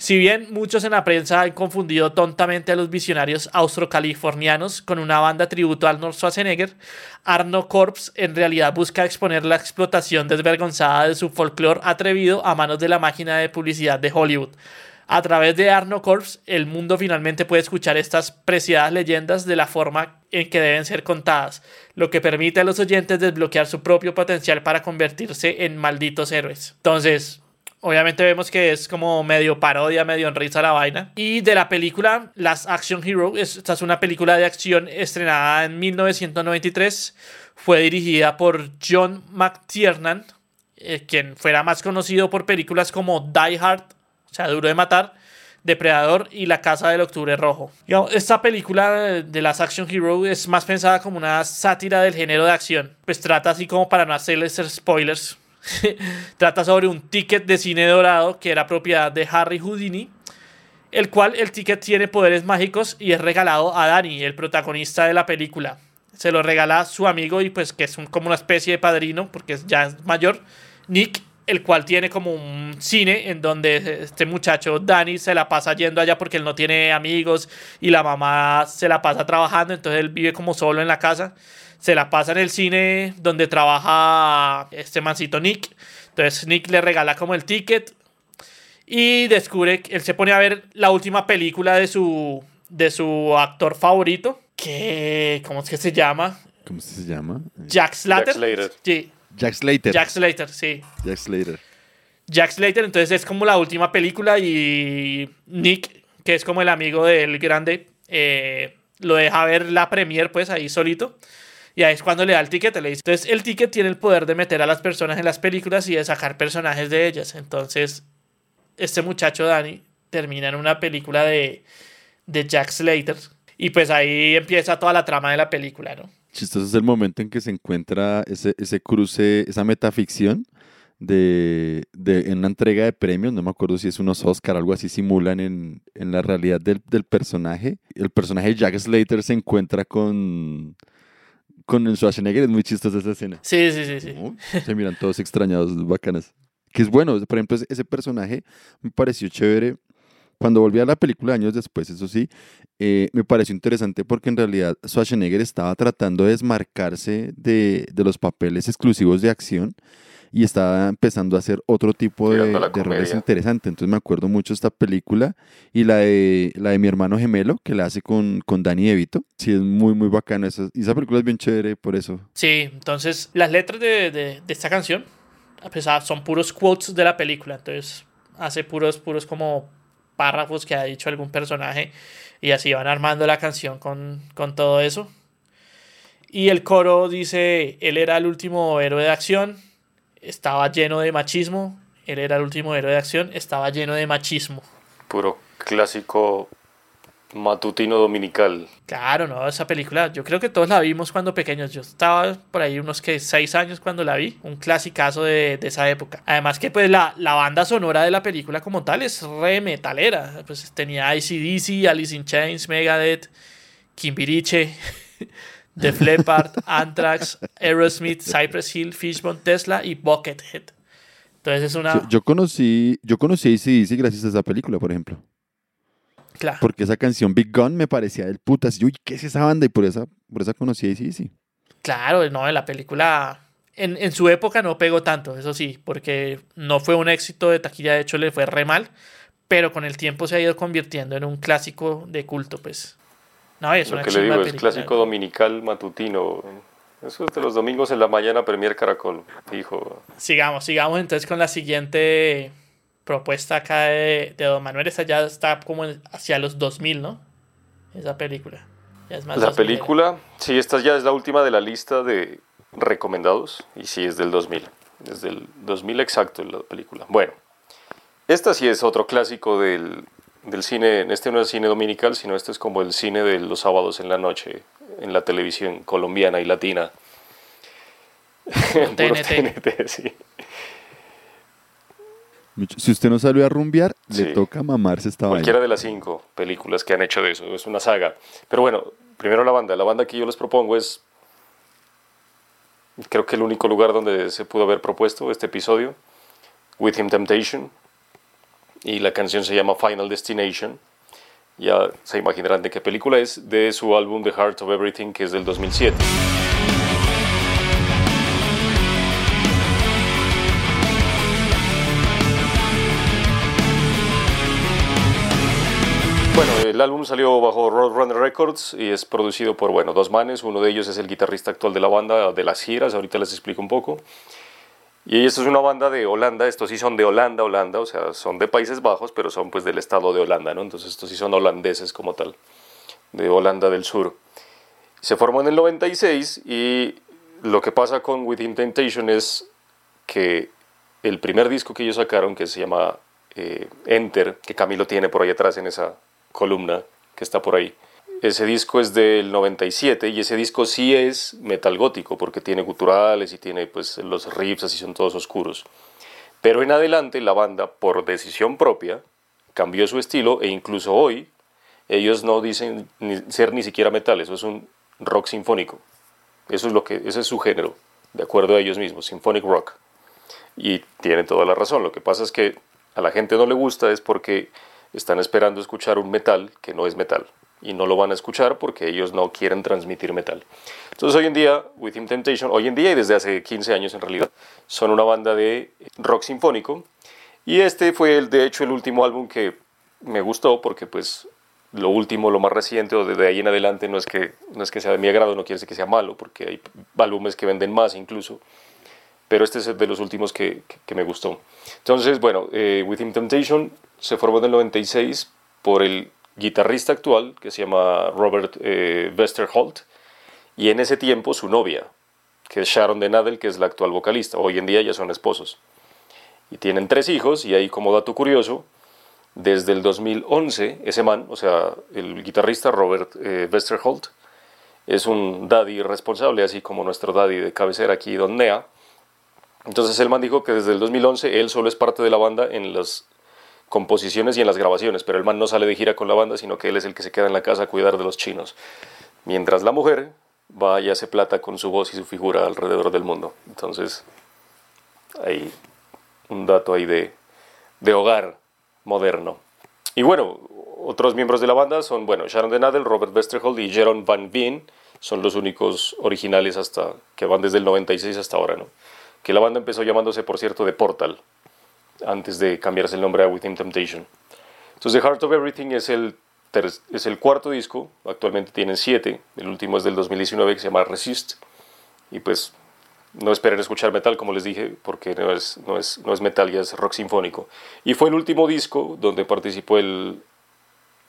Si bien muchos en la prensa han confundido tontamente a los visionarios austrocalifornianos con una banda tributo a Arnold Schwarzenegger, Arno Corps en realidad busca exponer la explotación desvergonzada de su folclore atrevido a manos de la máquina de publicidad de Hollywood. A través de Arno Corps, el mundo finalmente puede escuchar estas preciadas leyendas de la forma en que deben ser contadas, lo que permite a los oyentes desbloquear su propio potencial para convertirse en malditos héroes. Entonces, Obviamente vemos que es como medio parodia, medio en risa la vaina. Y de la película Last Action Hero, es- esta es una película de acción estrenada en 1993. Fue dirigida por John McTiernan, eh, quien fuera más conocido por películas como Die Hard, o sea, Duro de Matar, Depredador y La Casa del Octubre Rojo. Esta película de- Last Action Hero es más pensada como una sátira del género de acción. Pues trata así como para no hacerles spoilers. trata sobre un ticket de cine dorado que era propiedad de Harry Houdini, el cual el ticket tiene poderes mágicos y es regalado a Danny, el protagonista de la película. Se lo regala a su amigo y pues que es como una especie de padrino porque ya es mayor, Nick, el cual tiene como un cine en donde este muchacho Danny se la pasa yendo allá porque él no tiene amigos y la mamá se la pasa trabajando, entonces él vive como solo en la casa. Se la pasa en el cine donde trabaja este mancito Nick. Entonces Nick le regala como el ticket y descubre que él se pone a ver la última película de su de su actor favorito, que ¿cómo es que se llama? ¿Cómo se llama? Jack Slater. Slater. Sí, Jack Slater. Jack Slater, sí. Jack Slater. Jack Slater, entonces es como la última película y Nick, que es como el amigo del grande, eh, lo deja ver la premier pues ahí solito. Y ahí es cuando le da el ticket, le dice. Entonces el ticket tiene el poder de meter a las personas en las películas y de sacar personajes de ellas. Entonces este muchacho Danny termina en una película de, de Jack Slater. Y pues ahí empieza toda la trama de la película, ¿no? Chistoso es el momento en que se encuentra ese, ese cruce, esa metaficción de, de, en una entrega de premios, no me acuerdo si es unos Oscar, algo así simulan en, en la realidad del, del, personaje. El personaje Jack Slater se encuentra con, con Schwarzenegger, es muy chistosa esa escena. Sí, sí, sí. sí. Se miran todos extrañados, bacanas. Que es bueno, por ejemplo, ese personaje me pareció chévere. Cuando volví a la película años después, eso sí, eh, me pareció interesante porque en realidad Schwarzenegger estaba tratando de desmarcarse de, de los papeles exclusivos de acción y estaba empezando a hacer otro tipo de, de roles interesantes. Entonces me acuerdo mucho de esta película y la de, la de mi hermano gemelo que la hace con, con Danny Evito. Sí, es muy, muy bacana. Esa, y esa película es bien chévere por eso. Sí, entonces las letras de, de, de esta canción pesar, son puros quotes de la película. Entonces hace puros, puros como párrafos que ha dicho algún personaje y así van armando la canción con, con todo eso. Y el coro dice, él era el último héroe de acción, estaba lleno de machismo. Él era el último héroe de acción, estaba lleno de machismo. Puro clásico matutino dominical. Claro, no, esa película, yo creo que todos la vimos cuando pequeños. Yo estaba por ahí unos que seis años cuando la vi, un clasicazo de, de esa época. Además que pues la, la, banda sonora de la película como tal es re metalera. Pues tenía ICDC, Alice in Chains, Megadeth, Kimbiriche. Def Leppard, Anthrax, Aerosmith, Cypress Hill, Fishbone, Tesla y Buckethead. Entonces es una... Yo, yo conocí, yo conocí ACDC gracias a esa película, por ejemplo. Claro. Porque esa canción Big Gun me parecía del putas. Uy, ¿qué es esa banda? Y por esa, por esa conocí a ACDC. Claro, no, en la película... En, en su época no pegó tanto, eso sí, porque no fue un éxito de taquilla, de hecho le fue re mal, pero con el tiempo se ha ido convirtiendo en un clásico de culto, pues. No, es Lo que le digo es clásico dominical matutino. Eso es de los domingos en la mañana, Premier Caracol, dijo. Sigamos, sigamos entonces con la siguiente propuesta acá de, de Don Manuel. Esa ya está como hacia los 2000, ¿no? Esa película. Ya es más la película, sí, esta ya es la última de la lista de recomendados y sí es del 2000. Es del 2000 exacto la película. Bueno, esta sí es otro clásico del, del cine, este no es cine dominical, sino este es como el cine de los sábados en la noche en la televisión colombiana y latina. TNT. TNT sí. Si usted no salió a rumbear, le toca mamarse esta Cualquiera de las cinco películas que han hecho de eso, es una saga. Pero bueno, primero la banda. La banda que yo les propongo es, creo que el único lugar donde se pudo haber propuesto este episodio, With Him Temptation, y la canción se llama Final Destination. Ya se imaginarán de qué película es, de su álbum The Heart of Everything, que es del 2007. Bueno, el álbum salió bajo Roadrunner Records y es producido por, bueno, dos manes. Uno de ellos es el guitarrista actual de la banda, de las giras, ahorita les explico un poco. Y esto es una banda de Holanda, estos sí son de Holanda, Holanda, o sea, son de Países Bajos, pero son pues del estado de Holanda, ¿no? Entonces estos sí son holandeses como tal, de Holanda del Sur. Se formó en el 96 y lo que pasa con Within Temptation es que el primer disco que ellos sacaron, que se llama eh, Enter, que Camilo tiene por ahí atrás en esa columna que está por ahí, ese disco es del 97 y ese disco sí es metal gótico porque tiene guturales y tiene pues los riffs así son todos oscuros. Pero en adelante la banda por decisión propia cambió su estilo e incluso hoy ellos no dicen ser ni siquiera metal, eso es un rock sinfónico. Eso es lo que ese es su género, de acuerdo a ellos mismos, symphonic rock. Y tienen toda la razón, lo que pasa es que a la gente no le gusta es porque están esperando escuchar un metal que no es metal y no lo van a escuchar porque ellos no quieren transmitir metal. Entonces hoy en día, Within Temptation, hoy en día y desde hace 15 años en realidad, son una banda de rock sinfónico y este fue el, de hecho el último álbum que me gustó porque pues lo último, lo más reciente o desde ahí en adelante no es que, no es que sea de mi agrado, no quiere decir que sea malo porque hay álbumes que venden más incluso, pero este es de los últimos que, que, me gustó. Entonces, bueno, eh, Within Temptation se formó en el 96 por el guitarrista actual, que se llama Robert eh, Westerholt, y en ese tiempo su novia, que es Sharon Denadel, que es la actual vocalista. Hoy en día ya son esposos. Y tienen tres hijos, y ahí como dato curioso, desde el 2011, ese man, o sea, el guitarrista Robert eh, Westerholt, es un daddy responsable, así como nuestro daddy de cabecera aquí, Don Nea. Entonces el man dijo que desde el 2011 él solo es parte de la banda en las composiciones y en las grabaciones, pero el man no sale de gira con la banda, sino que él es el que se queda en la casa a cuidar de los chinos. Mientras la mujer va y hace plata con su voz y su figura alrededor del mundo. Entonces, hay un dato ahí de, de hogar moderno. Y bueno, otros miembros de la banda son, bueno, Sharon Denadel, Robert Westerhold y Jeroen Van Veen, son los únicos originales hasta que van desde el 96 hasta ahora, ¿no? Que la banda empezó llamándose, por cierto, The Portal, antes de cambiarse el nombre a Within Temptation. Entonces, The Heart of Everything es el, es el cuarto disco, actualmente tienen siete, el último es del 2019 que se llama Resist, y pues no esperen escuchar metal, como les dije, porque no es, no es, no es metal, ya es rock sinfónico. Y fue el último disco donde participó el,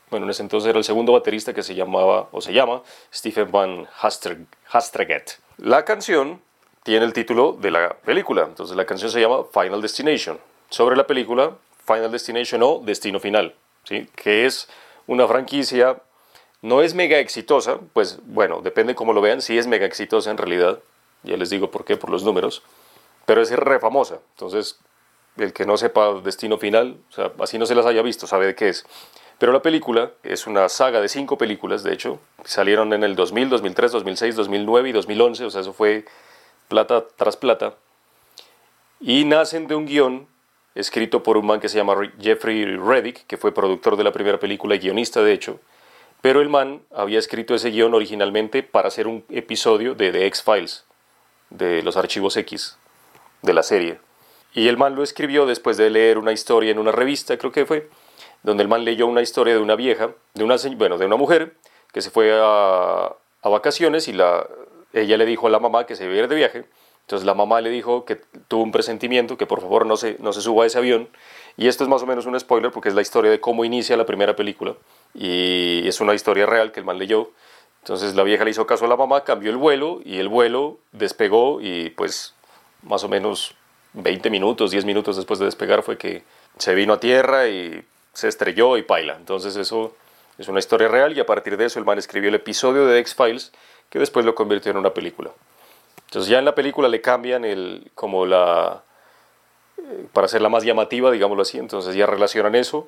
bueno, en ese entonces era el segundo baterista que se llamaba, o se llama, Stephen Van Hastreget. La canción tiene el título de la película, entonces la canción se llama Final Destination, sobre la película Final Destination o Destino Final, ¿sí? que es una franquicia, no es mega exitosa, pues bueno, depende cómo lo vean, si es mega exitosa en realidad, ya les digo por qué, por los números, pero es re famosa, entonces el que no sepa Destino Final, o sea, así no se las haya visto, sabe de qué es. Pero la película es una saga de cinco películas, de hecho, salieron en el 2000, 2003, 2006, 2009 y 2011, o sea, eso fue plata tras plata, y nacen de un guion escrito por un man que se llama Jeffrey Reddick, que fue productor de la primera película y guionista, de hecho, pero el man había escrito ese guion originalmente para hacer un episodio de The X-Files, de los archivos X, de la serie. Y el man lo escribió después de leer una historia en una revista, creo que fue, donde el man leyó una historia de una vieja, de una, bueno, de una mujer que se fue a, vacaciones y la, ella le dijo a la mamá que se iba a ir de viaje. Entonces la mamá le dijo que tuvo un presentimiento, que por favor no se, no se suba a ese avión. Y esto es más o menos un spoiler porque es la historia de cómo inicia la primera película. Y es una historia real que el man leyó. Entonces la vieja le hizo caso a la mamá, cambió el vuelo y el vuelo despegó y pues más o menos 20 minutos, 10 minutos después de despegar fue que se vino a tierra y se estrelló y paila. Entonces eso es una historia real y a partir de eso el man escribió el episodio de X-Files que después lo convirtió en una película. Entonces ya en la película le cambian el, como la, eh, para hacerla más llamativa, digámoslo así, entonces ya relacionan eso,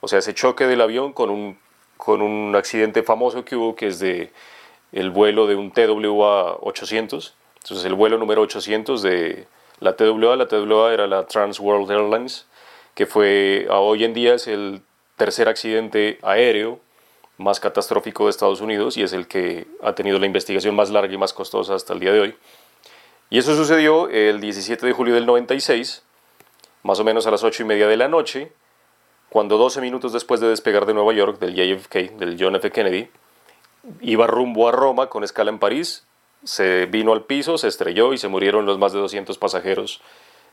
o sea, ese choque del avión con un, con un accidente famoso que hubo, que es de el vuelo de un TWA 800, entonces el vuelo número 800 de la TWA, la TWA era la Trans World Airlines, que fue, hoy en día es el tercer accidente aéreo más catastrófico de Estados Unidos y es el que ha tenido la investigación más larga y más costosa hasta el día de hoy. Y eso sucedió el 17 de julio del 96, más o menos a las 8 y media de la noche, cuando 12 minutos después de despegar de Nueva York, del JFK, del John F. Kennedy, iba rumbo a Roma con escala en París, se vino al piso, se estrelló y se murieron los más de 200 pasajeros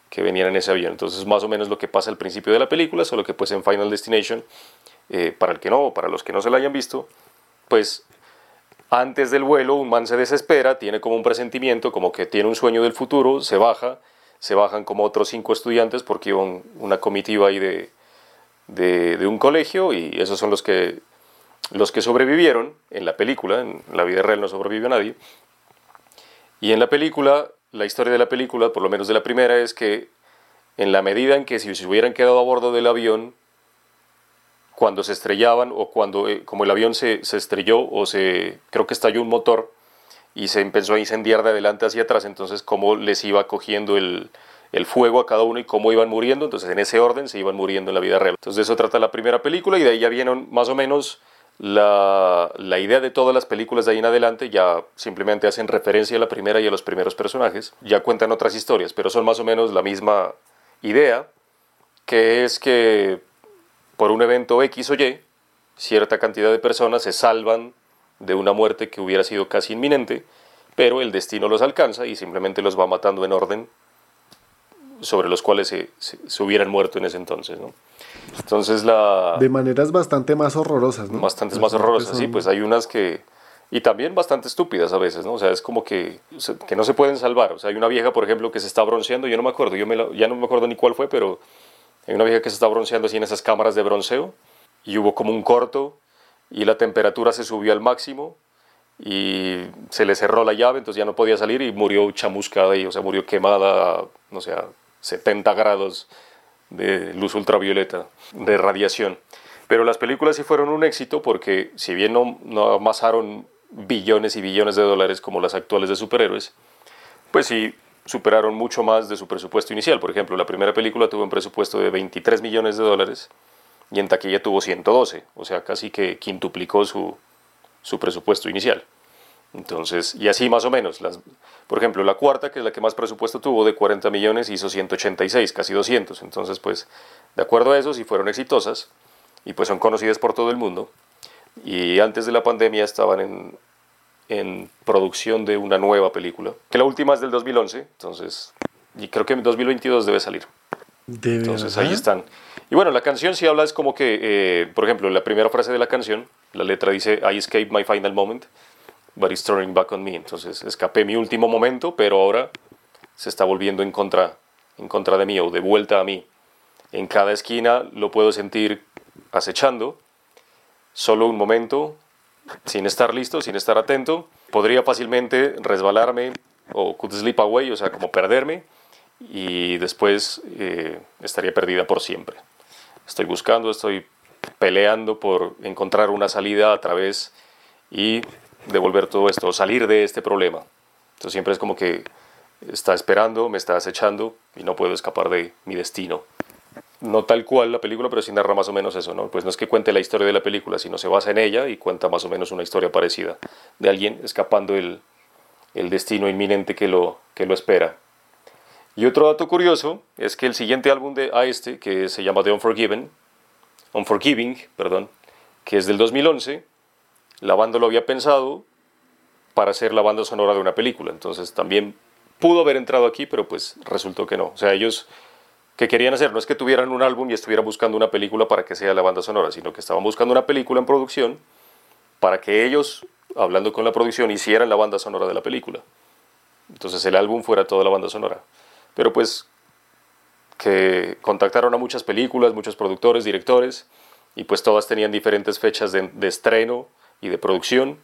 que venían en ese avión. Entonces, más o menos lo que pasa al principio de la película, solo que pues en Final Destination eh, para el que no, para los que no se la hayan visto, pues antes del vuelo un man se desespera, tiene como un presentimiento, como que tiene un sueño del futuro, se baja, se bajan como otros cinco estudiantes porque iban una comitiva ahí de, de, un colegio y esos son los que, los que sobrevivieron en la película, en la vida real no sobrevivió nadie. Y en la película, la historia de la película, por lo menos de la primera, es que en la medida en que si se hubieran quedado a bordo del avión, cuando se estrellaban o cuando, eh, como el avión se, se, estrelló o se, creo que estalló un motor y se empezó a incendiar de adelante hacia atrás, entonces cómo les iba cogiendo el, el fuego a cada uno y cómo iban muriendo, entonces en ese orden se iban muriendo en la vida real. Entonces de eso trata la primera película y de ahí ya vieron más o menos la, la, idea de todas las películas de ahí en adelante. Ya simplemente hacen referencia a la primera y a los primeros personajes, ya cuentan otras historias, pero son más o menos la misma idea, que es que por un evento X o Y, cierta cantidad de personas se salvan de una muerte que hubiera sido casi inminente, pero el destino los alcanza y simplemente los va matando en orden sobre los cuales se, se, hubieran muerto en ese entonces, ¿no? Entonces la... De maneras bastante más horrorosas, ¿no? Bastantes más horrorosas, sí, pues hay unas que... Y también bastante estúpidas a veces, ¿no? O sea, es como que, que no se pueden salvar. O sea, hay una vieja, por ejemplo, que se está bronceando, yo no me acuerdo, yo me ya no me acuerdo ni cuál fue, pero hay una vieja que se está bronceando así en esas cámaras de bronceo y hubo como un corto y la temperatura se subió al máximo y se le cerró la llave, entonces ya no podía salir y murió chamuscada y, o sea, murió quemada, no sé, a 70 grados de luz ultravioleta, de radiación. Pero las películas sí fueron un éxito porque si bien no, no amasaron billones y billones de dólares como las actuales de superhéroes, pues sí superaron mucho más de su presupuesto inicial. Por ejemplo, la primera película tuvo un presupuesto de 23 millones de dólares y en taquilla tuvo 112, o sea, casi que quintuplicó su, su presupuesto inicial. Entonces, y así más o menos. Por ejemplo, la cuarta, que es la que más presupuesto tuvo, de 40 millones, hizo 186, casi 200. Entonces, pues, de acuerdo a eso, sí fueron exitosas y pues son conocidas por todo el mundo. Y antes de la pandemia estaban en, en producción de una nueva película, que la última es del 2011, entonces, y creo que en 2022 debe salir. entonces, ahí están. Y bueno, la canción sí habla, es como que, eh, por ejemplo, la primera frase de la canción, la letra dice, I escaped my final moment, but it's turning back on me. Entonces, escapé mi último momento, pero ahora se está volviendo en contra, en contra de mí o de vuelta a mí. En cada esquina lo puedo sentir acechando, solo un momento, sin estar listo, sin estar atento. Podría fácilmente resbalarme o could slip away, o sea, como perderme, y después eh, estaría perdida por siempre. Estoy buscando, estoy peleando por encontrar una salida a través y devolver todo esto, salir de este problema. Entonces siempre es como que está esperando, me está acechando y no puedo escapar de mi destino. No tal cual la película, pero sí narra más o menos eso, ¿no? Pues no es que cuente la historia de la película, sino se basa en ella y cuenta más o menos una historia parecida de alguien escapando el, el destino inminente que lo, que lo espera. Y otro dato curioso es que el siguiente álbum de a este, que se llama The Unforgiven, Unforgiving, perdón, que es del 2011, la banda lo había pensado para ser la banda sonora de una película. Entonces también pudo haber entrado aquí, pero pues resultó que no. O sea, ellos que querían hacer no es que tuvieran un álbum y estuvieran buscando una película para que sea la banda sonora, sino que estaban buscando una película en producción para que ellos, hablando con la producción, hicieran la banda sonora de la película. Entonces el álbum fuera toda la banda sonora. Pero pues que contactaron a muchas películas, muchos productores, directores, y pues todas tenían diferentes fechas de, estreno y de producción.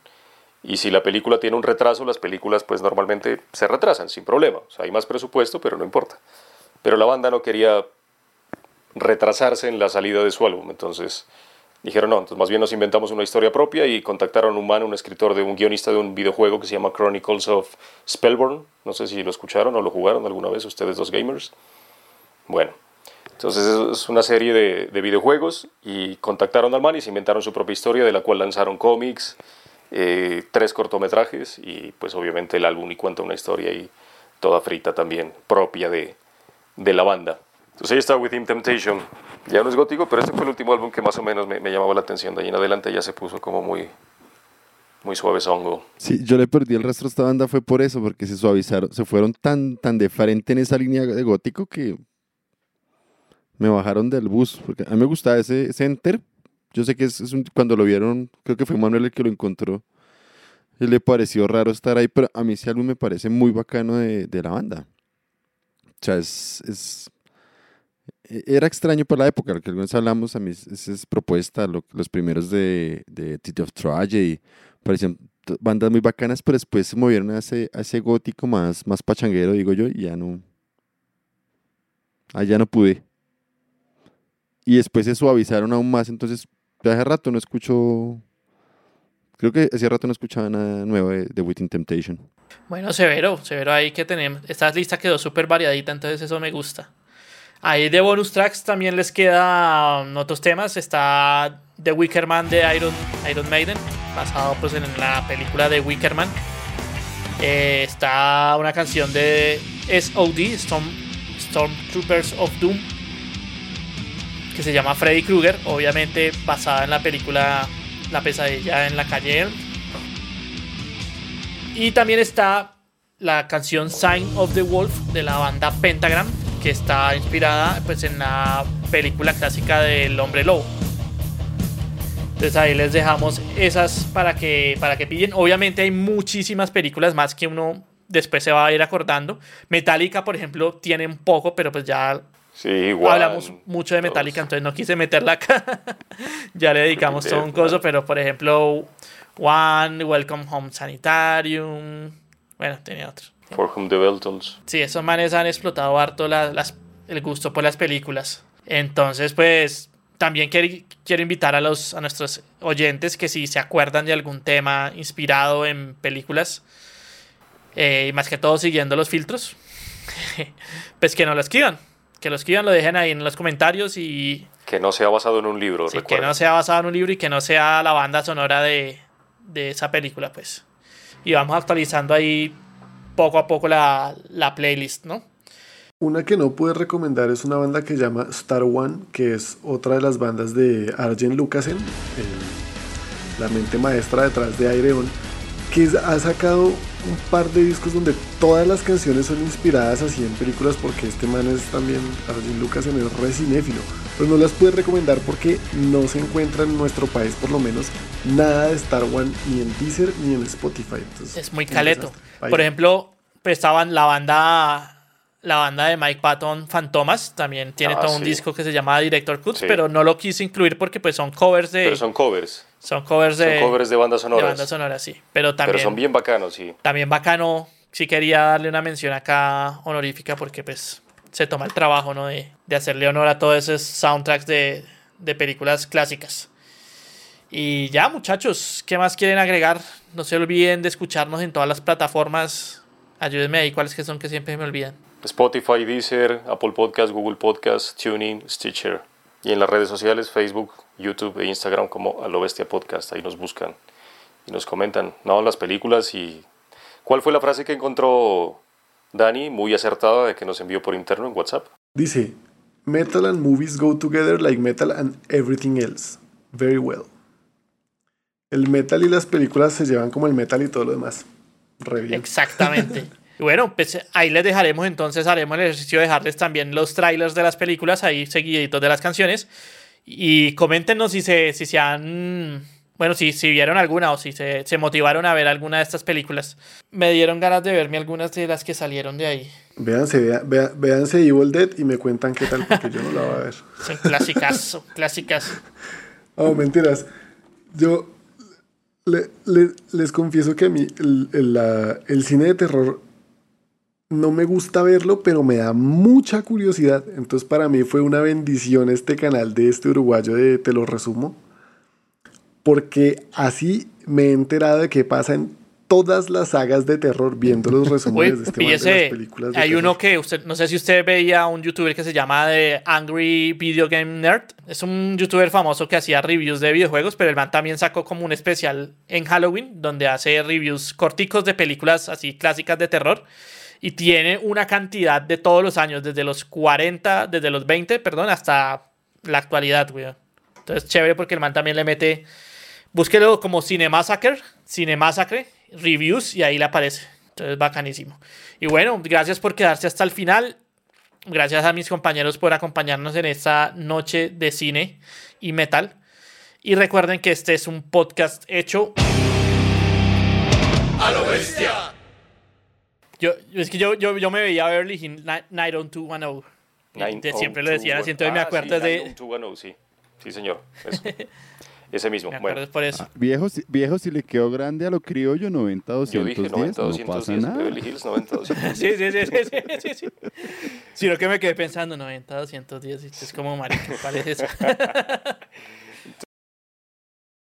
Y si la película tiene un retraso, las películas pues normalmente se retrasan sin problema. O sea, hay más presupuesto, pero no importa. Pero la banda no quería retrasarse en la salida de su álbum. Entonces dijeron, no, entonces más bien nos inventamos una historia propia y contactaron a un man, un escritor de un guionista de un videojuego que se llama Chronicles of Spellborn. No sé si lo escucharon o lo jugaron alguna vez ustedes dos gamers. Bueno, entonces es una serie de, videojuegos y contactaron al man y se inventaron su propia historia de la cual lanzaron cómics, eh, tres cortometrajes y pues obviamente el álbum y cuenta una historia y toda frita también propia de, de la banda. Entonces ahí está Within Temptation. Ya no es gótico, pero este fue el último álbum que más o menos me, llamaba la atención. De ahí en adelante ya se puso como muy, muy suave songo. Sí, yo le perdí el rastro a esta banda fue por eso, porque se suavizaron, se fueron tan, tan de frente en esa línea de gótico que me bajaron del bus, porque a mí me gustaba ese center. Yo sé que es, cuando lo vieron, creo que fue Manuel el que lo encontró. Y le pareció raro estar ahí, pero a mí ese álbum me parece muy bacano de, la banda. O sea, es, e, era extraño para la época, lo que algunos hablamos, a mí esa es propuesta, los primeros de, de Tito of Tragedy, parecían bandas muy bacanas, pero después se movieron a ese, a ese gótico más, más pachanguero, digo yo, y ya no, allá no pude. Y después se suavizaron aún más, entonces hace rato no escucho, creo que hace rato no escuchaba nada nuevo de, de Within Temptation. Bueno, severo, severo ahí que tenemos, esta lista quedó súper variadita, entonces eso me gusta. Ahí de bonus tracks también les quedan otros temas, está The Wicker Man de Iron, Maiden, basado pues en la película de Wicker Man. Eh, está una canción de SOD, Storm, Stormtroopers of Doom, que se llama Freddy Krueger, obviamente basada en la película La pesadilla en la calle. Y también está la canción Sign of the Wolf de la banda Pentagram, que está inspirada pues, en la película clásica del hombre lobo. Entonces ahí les dejamos esas para que, para que pillen. Obviamente hay muchísimas películas más que uno después se va a ir acordando. Metallica, por ejemplo, tiene un poco, pero pues ya Sí, igual. Hablamos mucho de Metallica, entonces no quise meterla acá. ya le dedicamos todo un coso, pero por ejemplo, One, Welcome Home Sanitarium. Bueno, tenía otro. For Whom the Bell Tolls. Sí, esos manes han explotado harto la- las, el gusto por las películas. Entonces, pues, también quiero, quiero invitar a, los, a nuestros oyentes que si se acuerdan de algún tema inspirado en películas, eh, y más que todo siguiendo los filtros, pues que no lo escriban. Que lo escriban, lo dejen ahí en los comentarios y Que no sea basado en un libro, sí, que no sea basado en un libro y que no sea la banda sonora de, de esa película, pues. Y vamos actualizando ahí poco a poco la, la playlist, ¿no? Una que no pude recomendar es una banda que se llama Star One, que es otra de las bandas de Arjen Lucasen, la mente maestra detrás de Aireon, que ha sacado un par de discos donde todas las canciones son inspiradas así en películas, porque este man es también, Arjen Lucasen es re cinéfilo. Pero no las pude recomendar porque no se encuentra en nuestro país, por lo menos, nada de Star One, ni en Deezer ni en Spotify. Entonces, Es muy caleto. Por ejemplo, pues, estaban la banda la banda de Mike Patton, Fantomas, también tiene Ah, todo un disco que se llama Director Cuts, Sí. pero no lo quise incluir porque pues son covers de Pero son covers. son covers de, Son covers de bandas de sonoras. bandas sonoras, sí. Pero también Pero son bien bacanos, sí. también bacano. Sí quería darle una mención acá honorífica porque pues se toma el trabajo, ¿no? De, de hacerle honor a todos esos soundtracks de, de películas clásicas. Y ya, muchachos, ¿qué más quieren agregar? No se olviden de escucharnos en todas las plataformas. Ayúdenme ahí, cuáles que son que siempre me olvidan. Spotify, Deezer, Apple Podcast, Google Podcast, TuneIn, Stitcher. Y en las redes sociales, Facebook, YouTube e Instagram como A lo Bestia Podcast. Ahí nos buscan y nos comentan, no, las películas y... ¿Cuál fue la frase que encontró Dani, muy acertada, de que nos envió por interno en WhatsApp? Dice, metal and movies go together like metal and everything else. Very well. El metal y las películas se llevan como el metal y todo lo demás. Re bien. Exactamente. Y bueno, pues ahí les dejaremos entonces, haremos el ejercicio de dejarles también los trailers de las películas, ahí seguiditos de las canciones. Y coméntenos si se, si se han, bueno, si, si vieron alguna o si se, se motivaron a ver alguna de estas películas. Me dieron ganas de verme algunas de las que salieron de ahí. Véanse, vea- véanse Evil Dead y me cuentan qué tal, porque yo no la voy a ver. Son clásicas, son clásicas. Oh, mentiras. Yo le- le- les confieso que a mí el, el- la- el cine de terror no me gusta verlo, pero me da mucha curiosidad. Entonces para mí fue una bendición este canal de este uruguayo de Te lo resumo. Porque así me he enterado de qué pasa en todas las sagas de terror viendo los resúmenes de este de píllese, las películas de hay terror. uno que usted, no sé si usted veía un youtuber que se llama The Angry Video Game Nerd. Es un youtuber famoso que hacía reviews de videojuegos, pero el man también sacó como un especial en Halloween donde hace reviews corticos de películas así clásicas de terror. Y tiene una cantidad de todos los años, desde los 40, desde los 20, perdón, hasta la actualidad, güey. Entonces, chévere porque el man también le mete. Búsquelo como Cinemassacre, Cinemassacre, reviews, y ahí le aparece. Entonces, bacanísimo. Y bueno, gracias por quedarse hasta el final. Gracias a mis compañeros por acompañarnos en esta noche de cine y metal. Y recuerden que este es un podcast hecho. A lo bestia. Yo, es que yo, yo, yo me veía Beverly Hills Ni- 90210. Y de- siempre lo decían así, entonces me Ah, acuerdo sí, de. 90210, sí. Sí, señor. eso. Ese mismo. Me Bueno, por eso. Ah, viejo, si- viejo, si le quedó grande a lo criollo, 90, yo 210, dije 90, no 210, pasa nada. Beverly Hills 90, 210. Sí, sí, sí, sí, sí, sí, sí. Sino que me quedé pensando, 90, 210, y es como marica, ¿cuál es eso?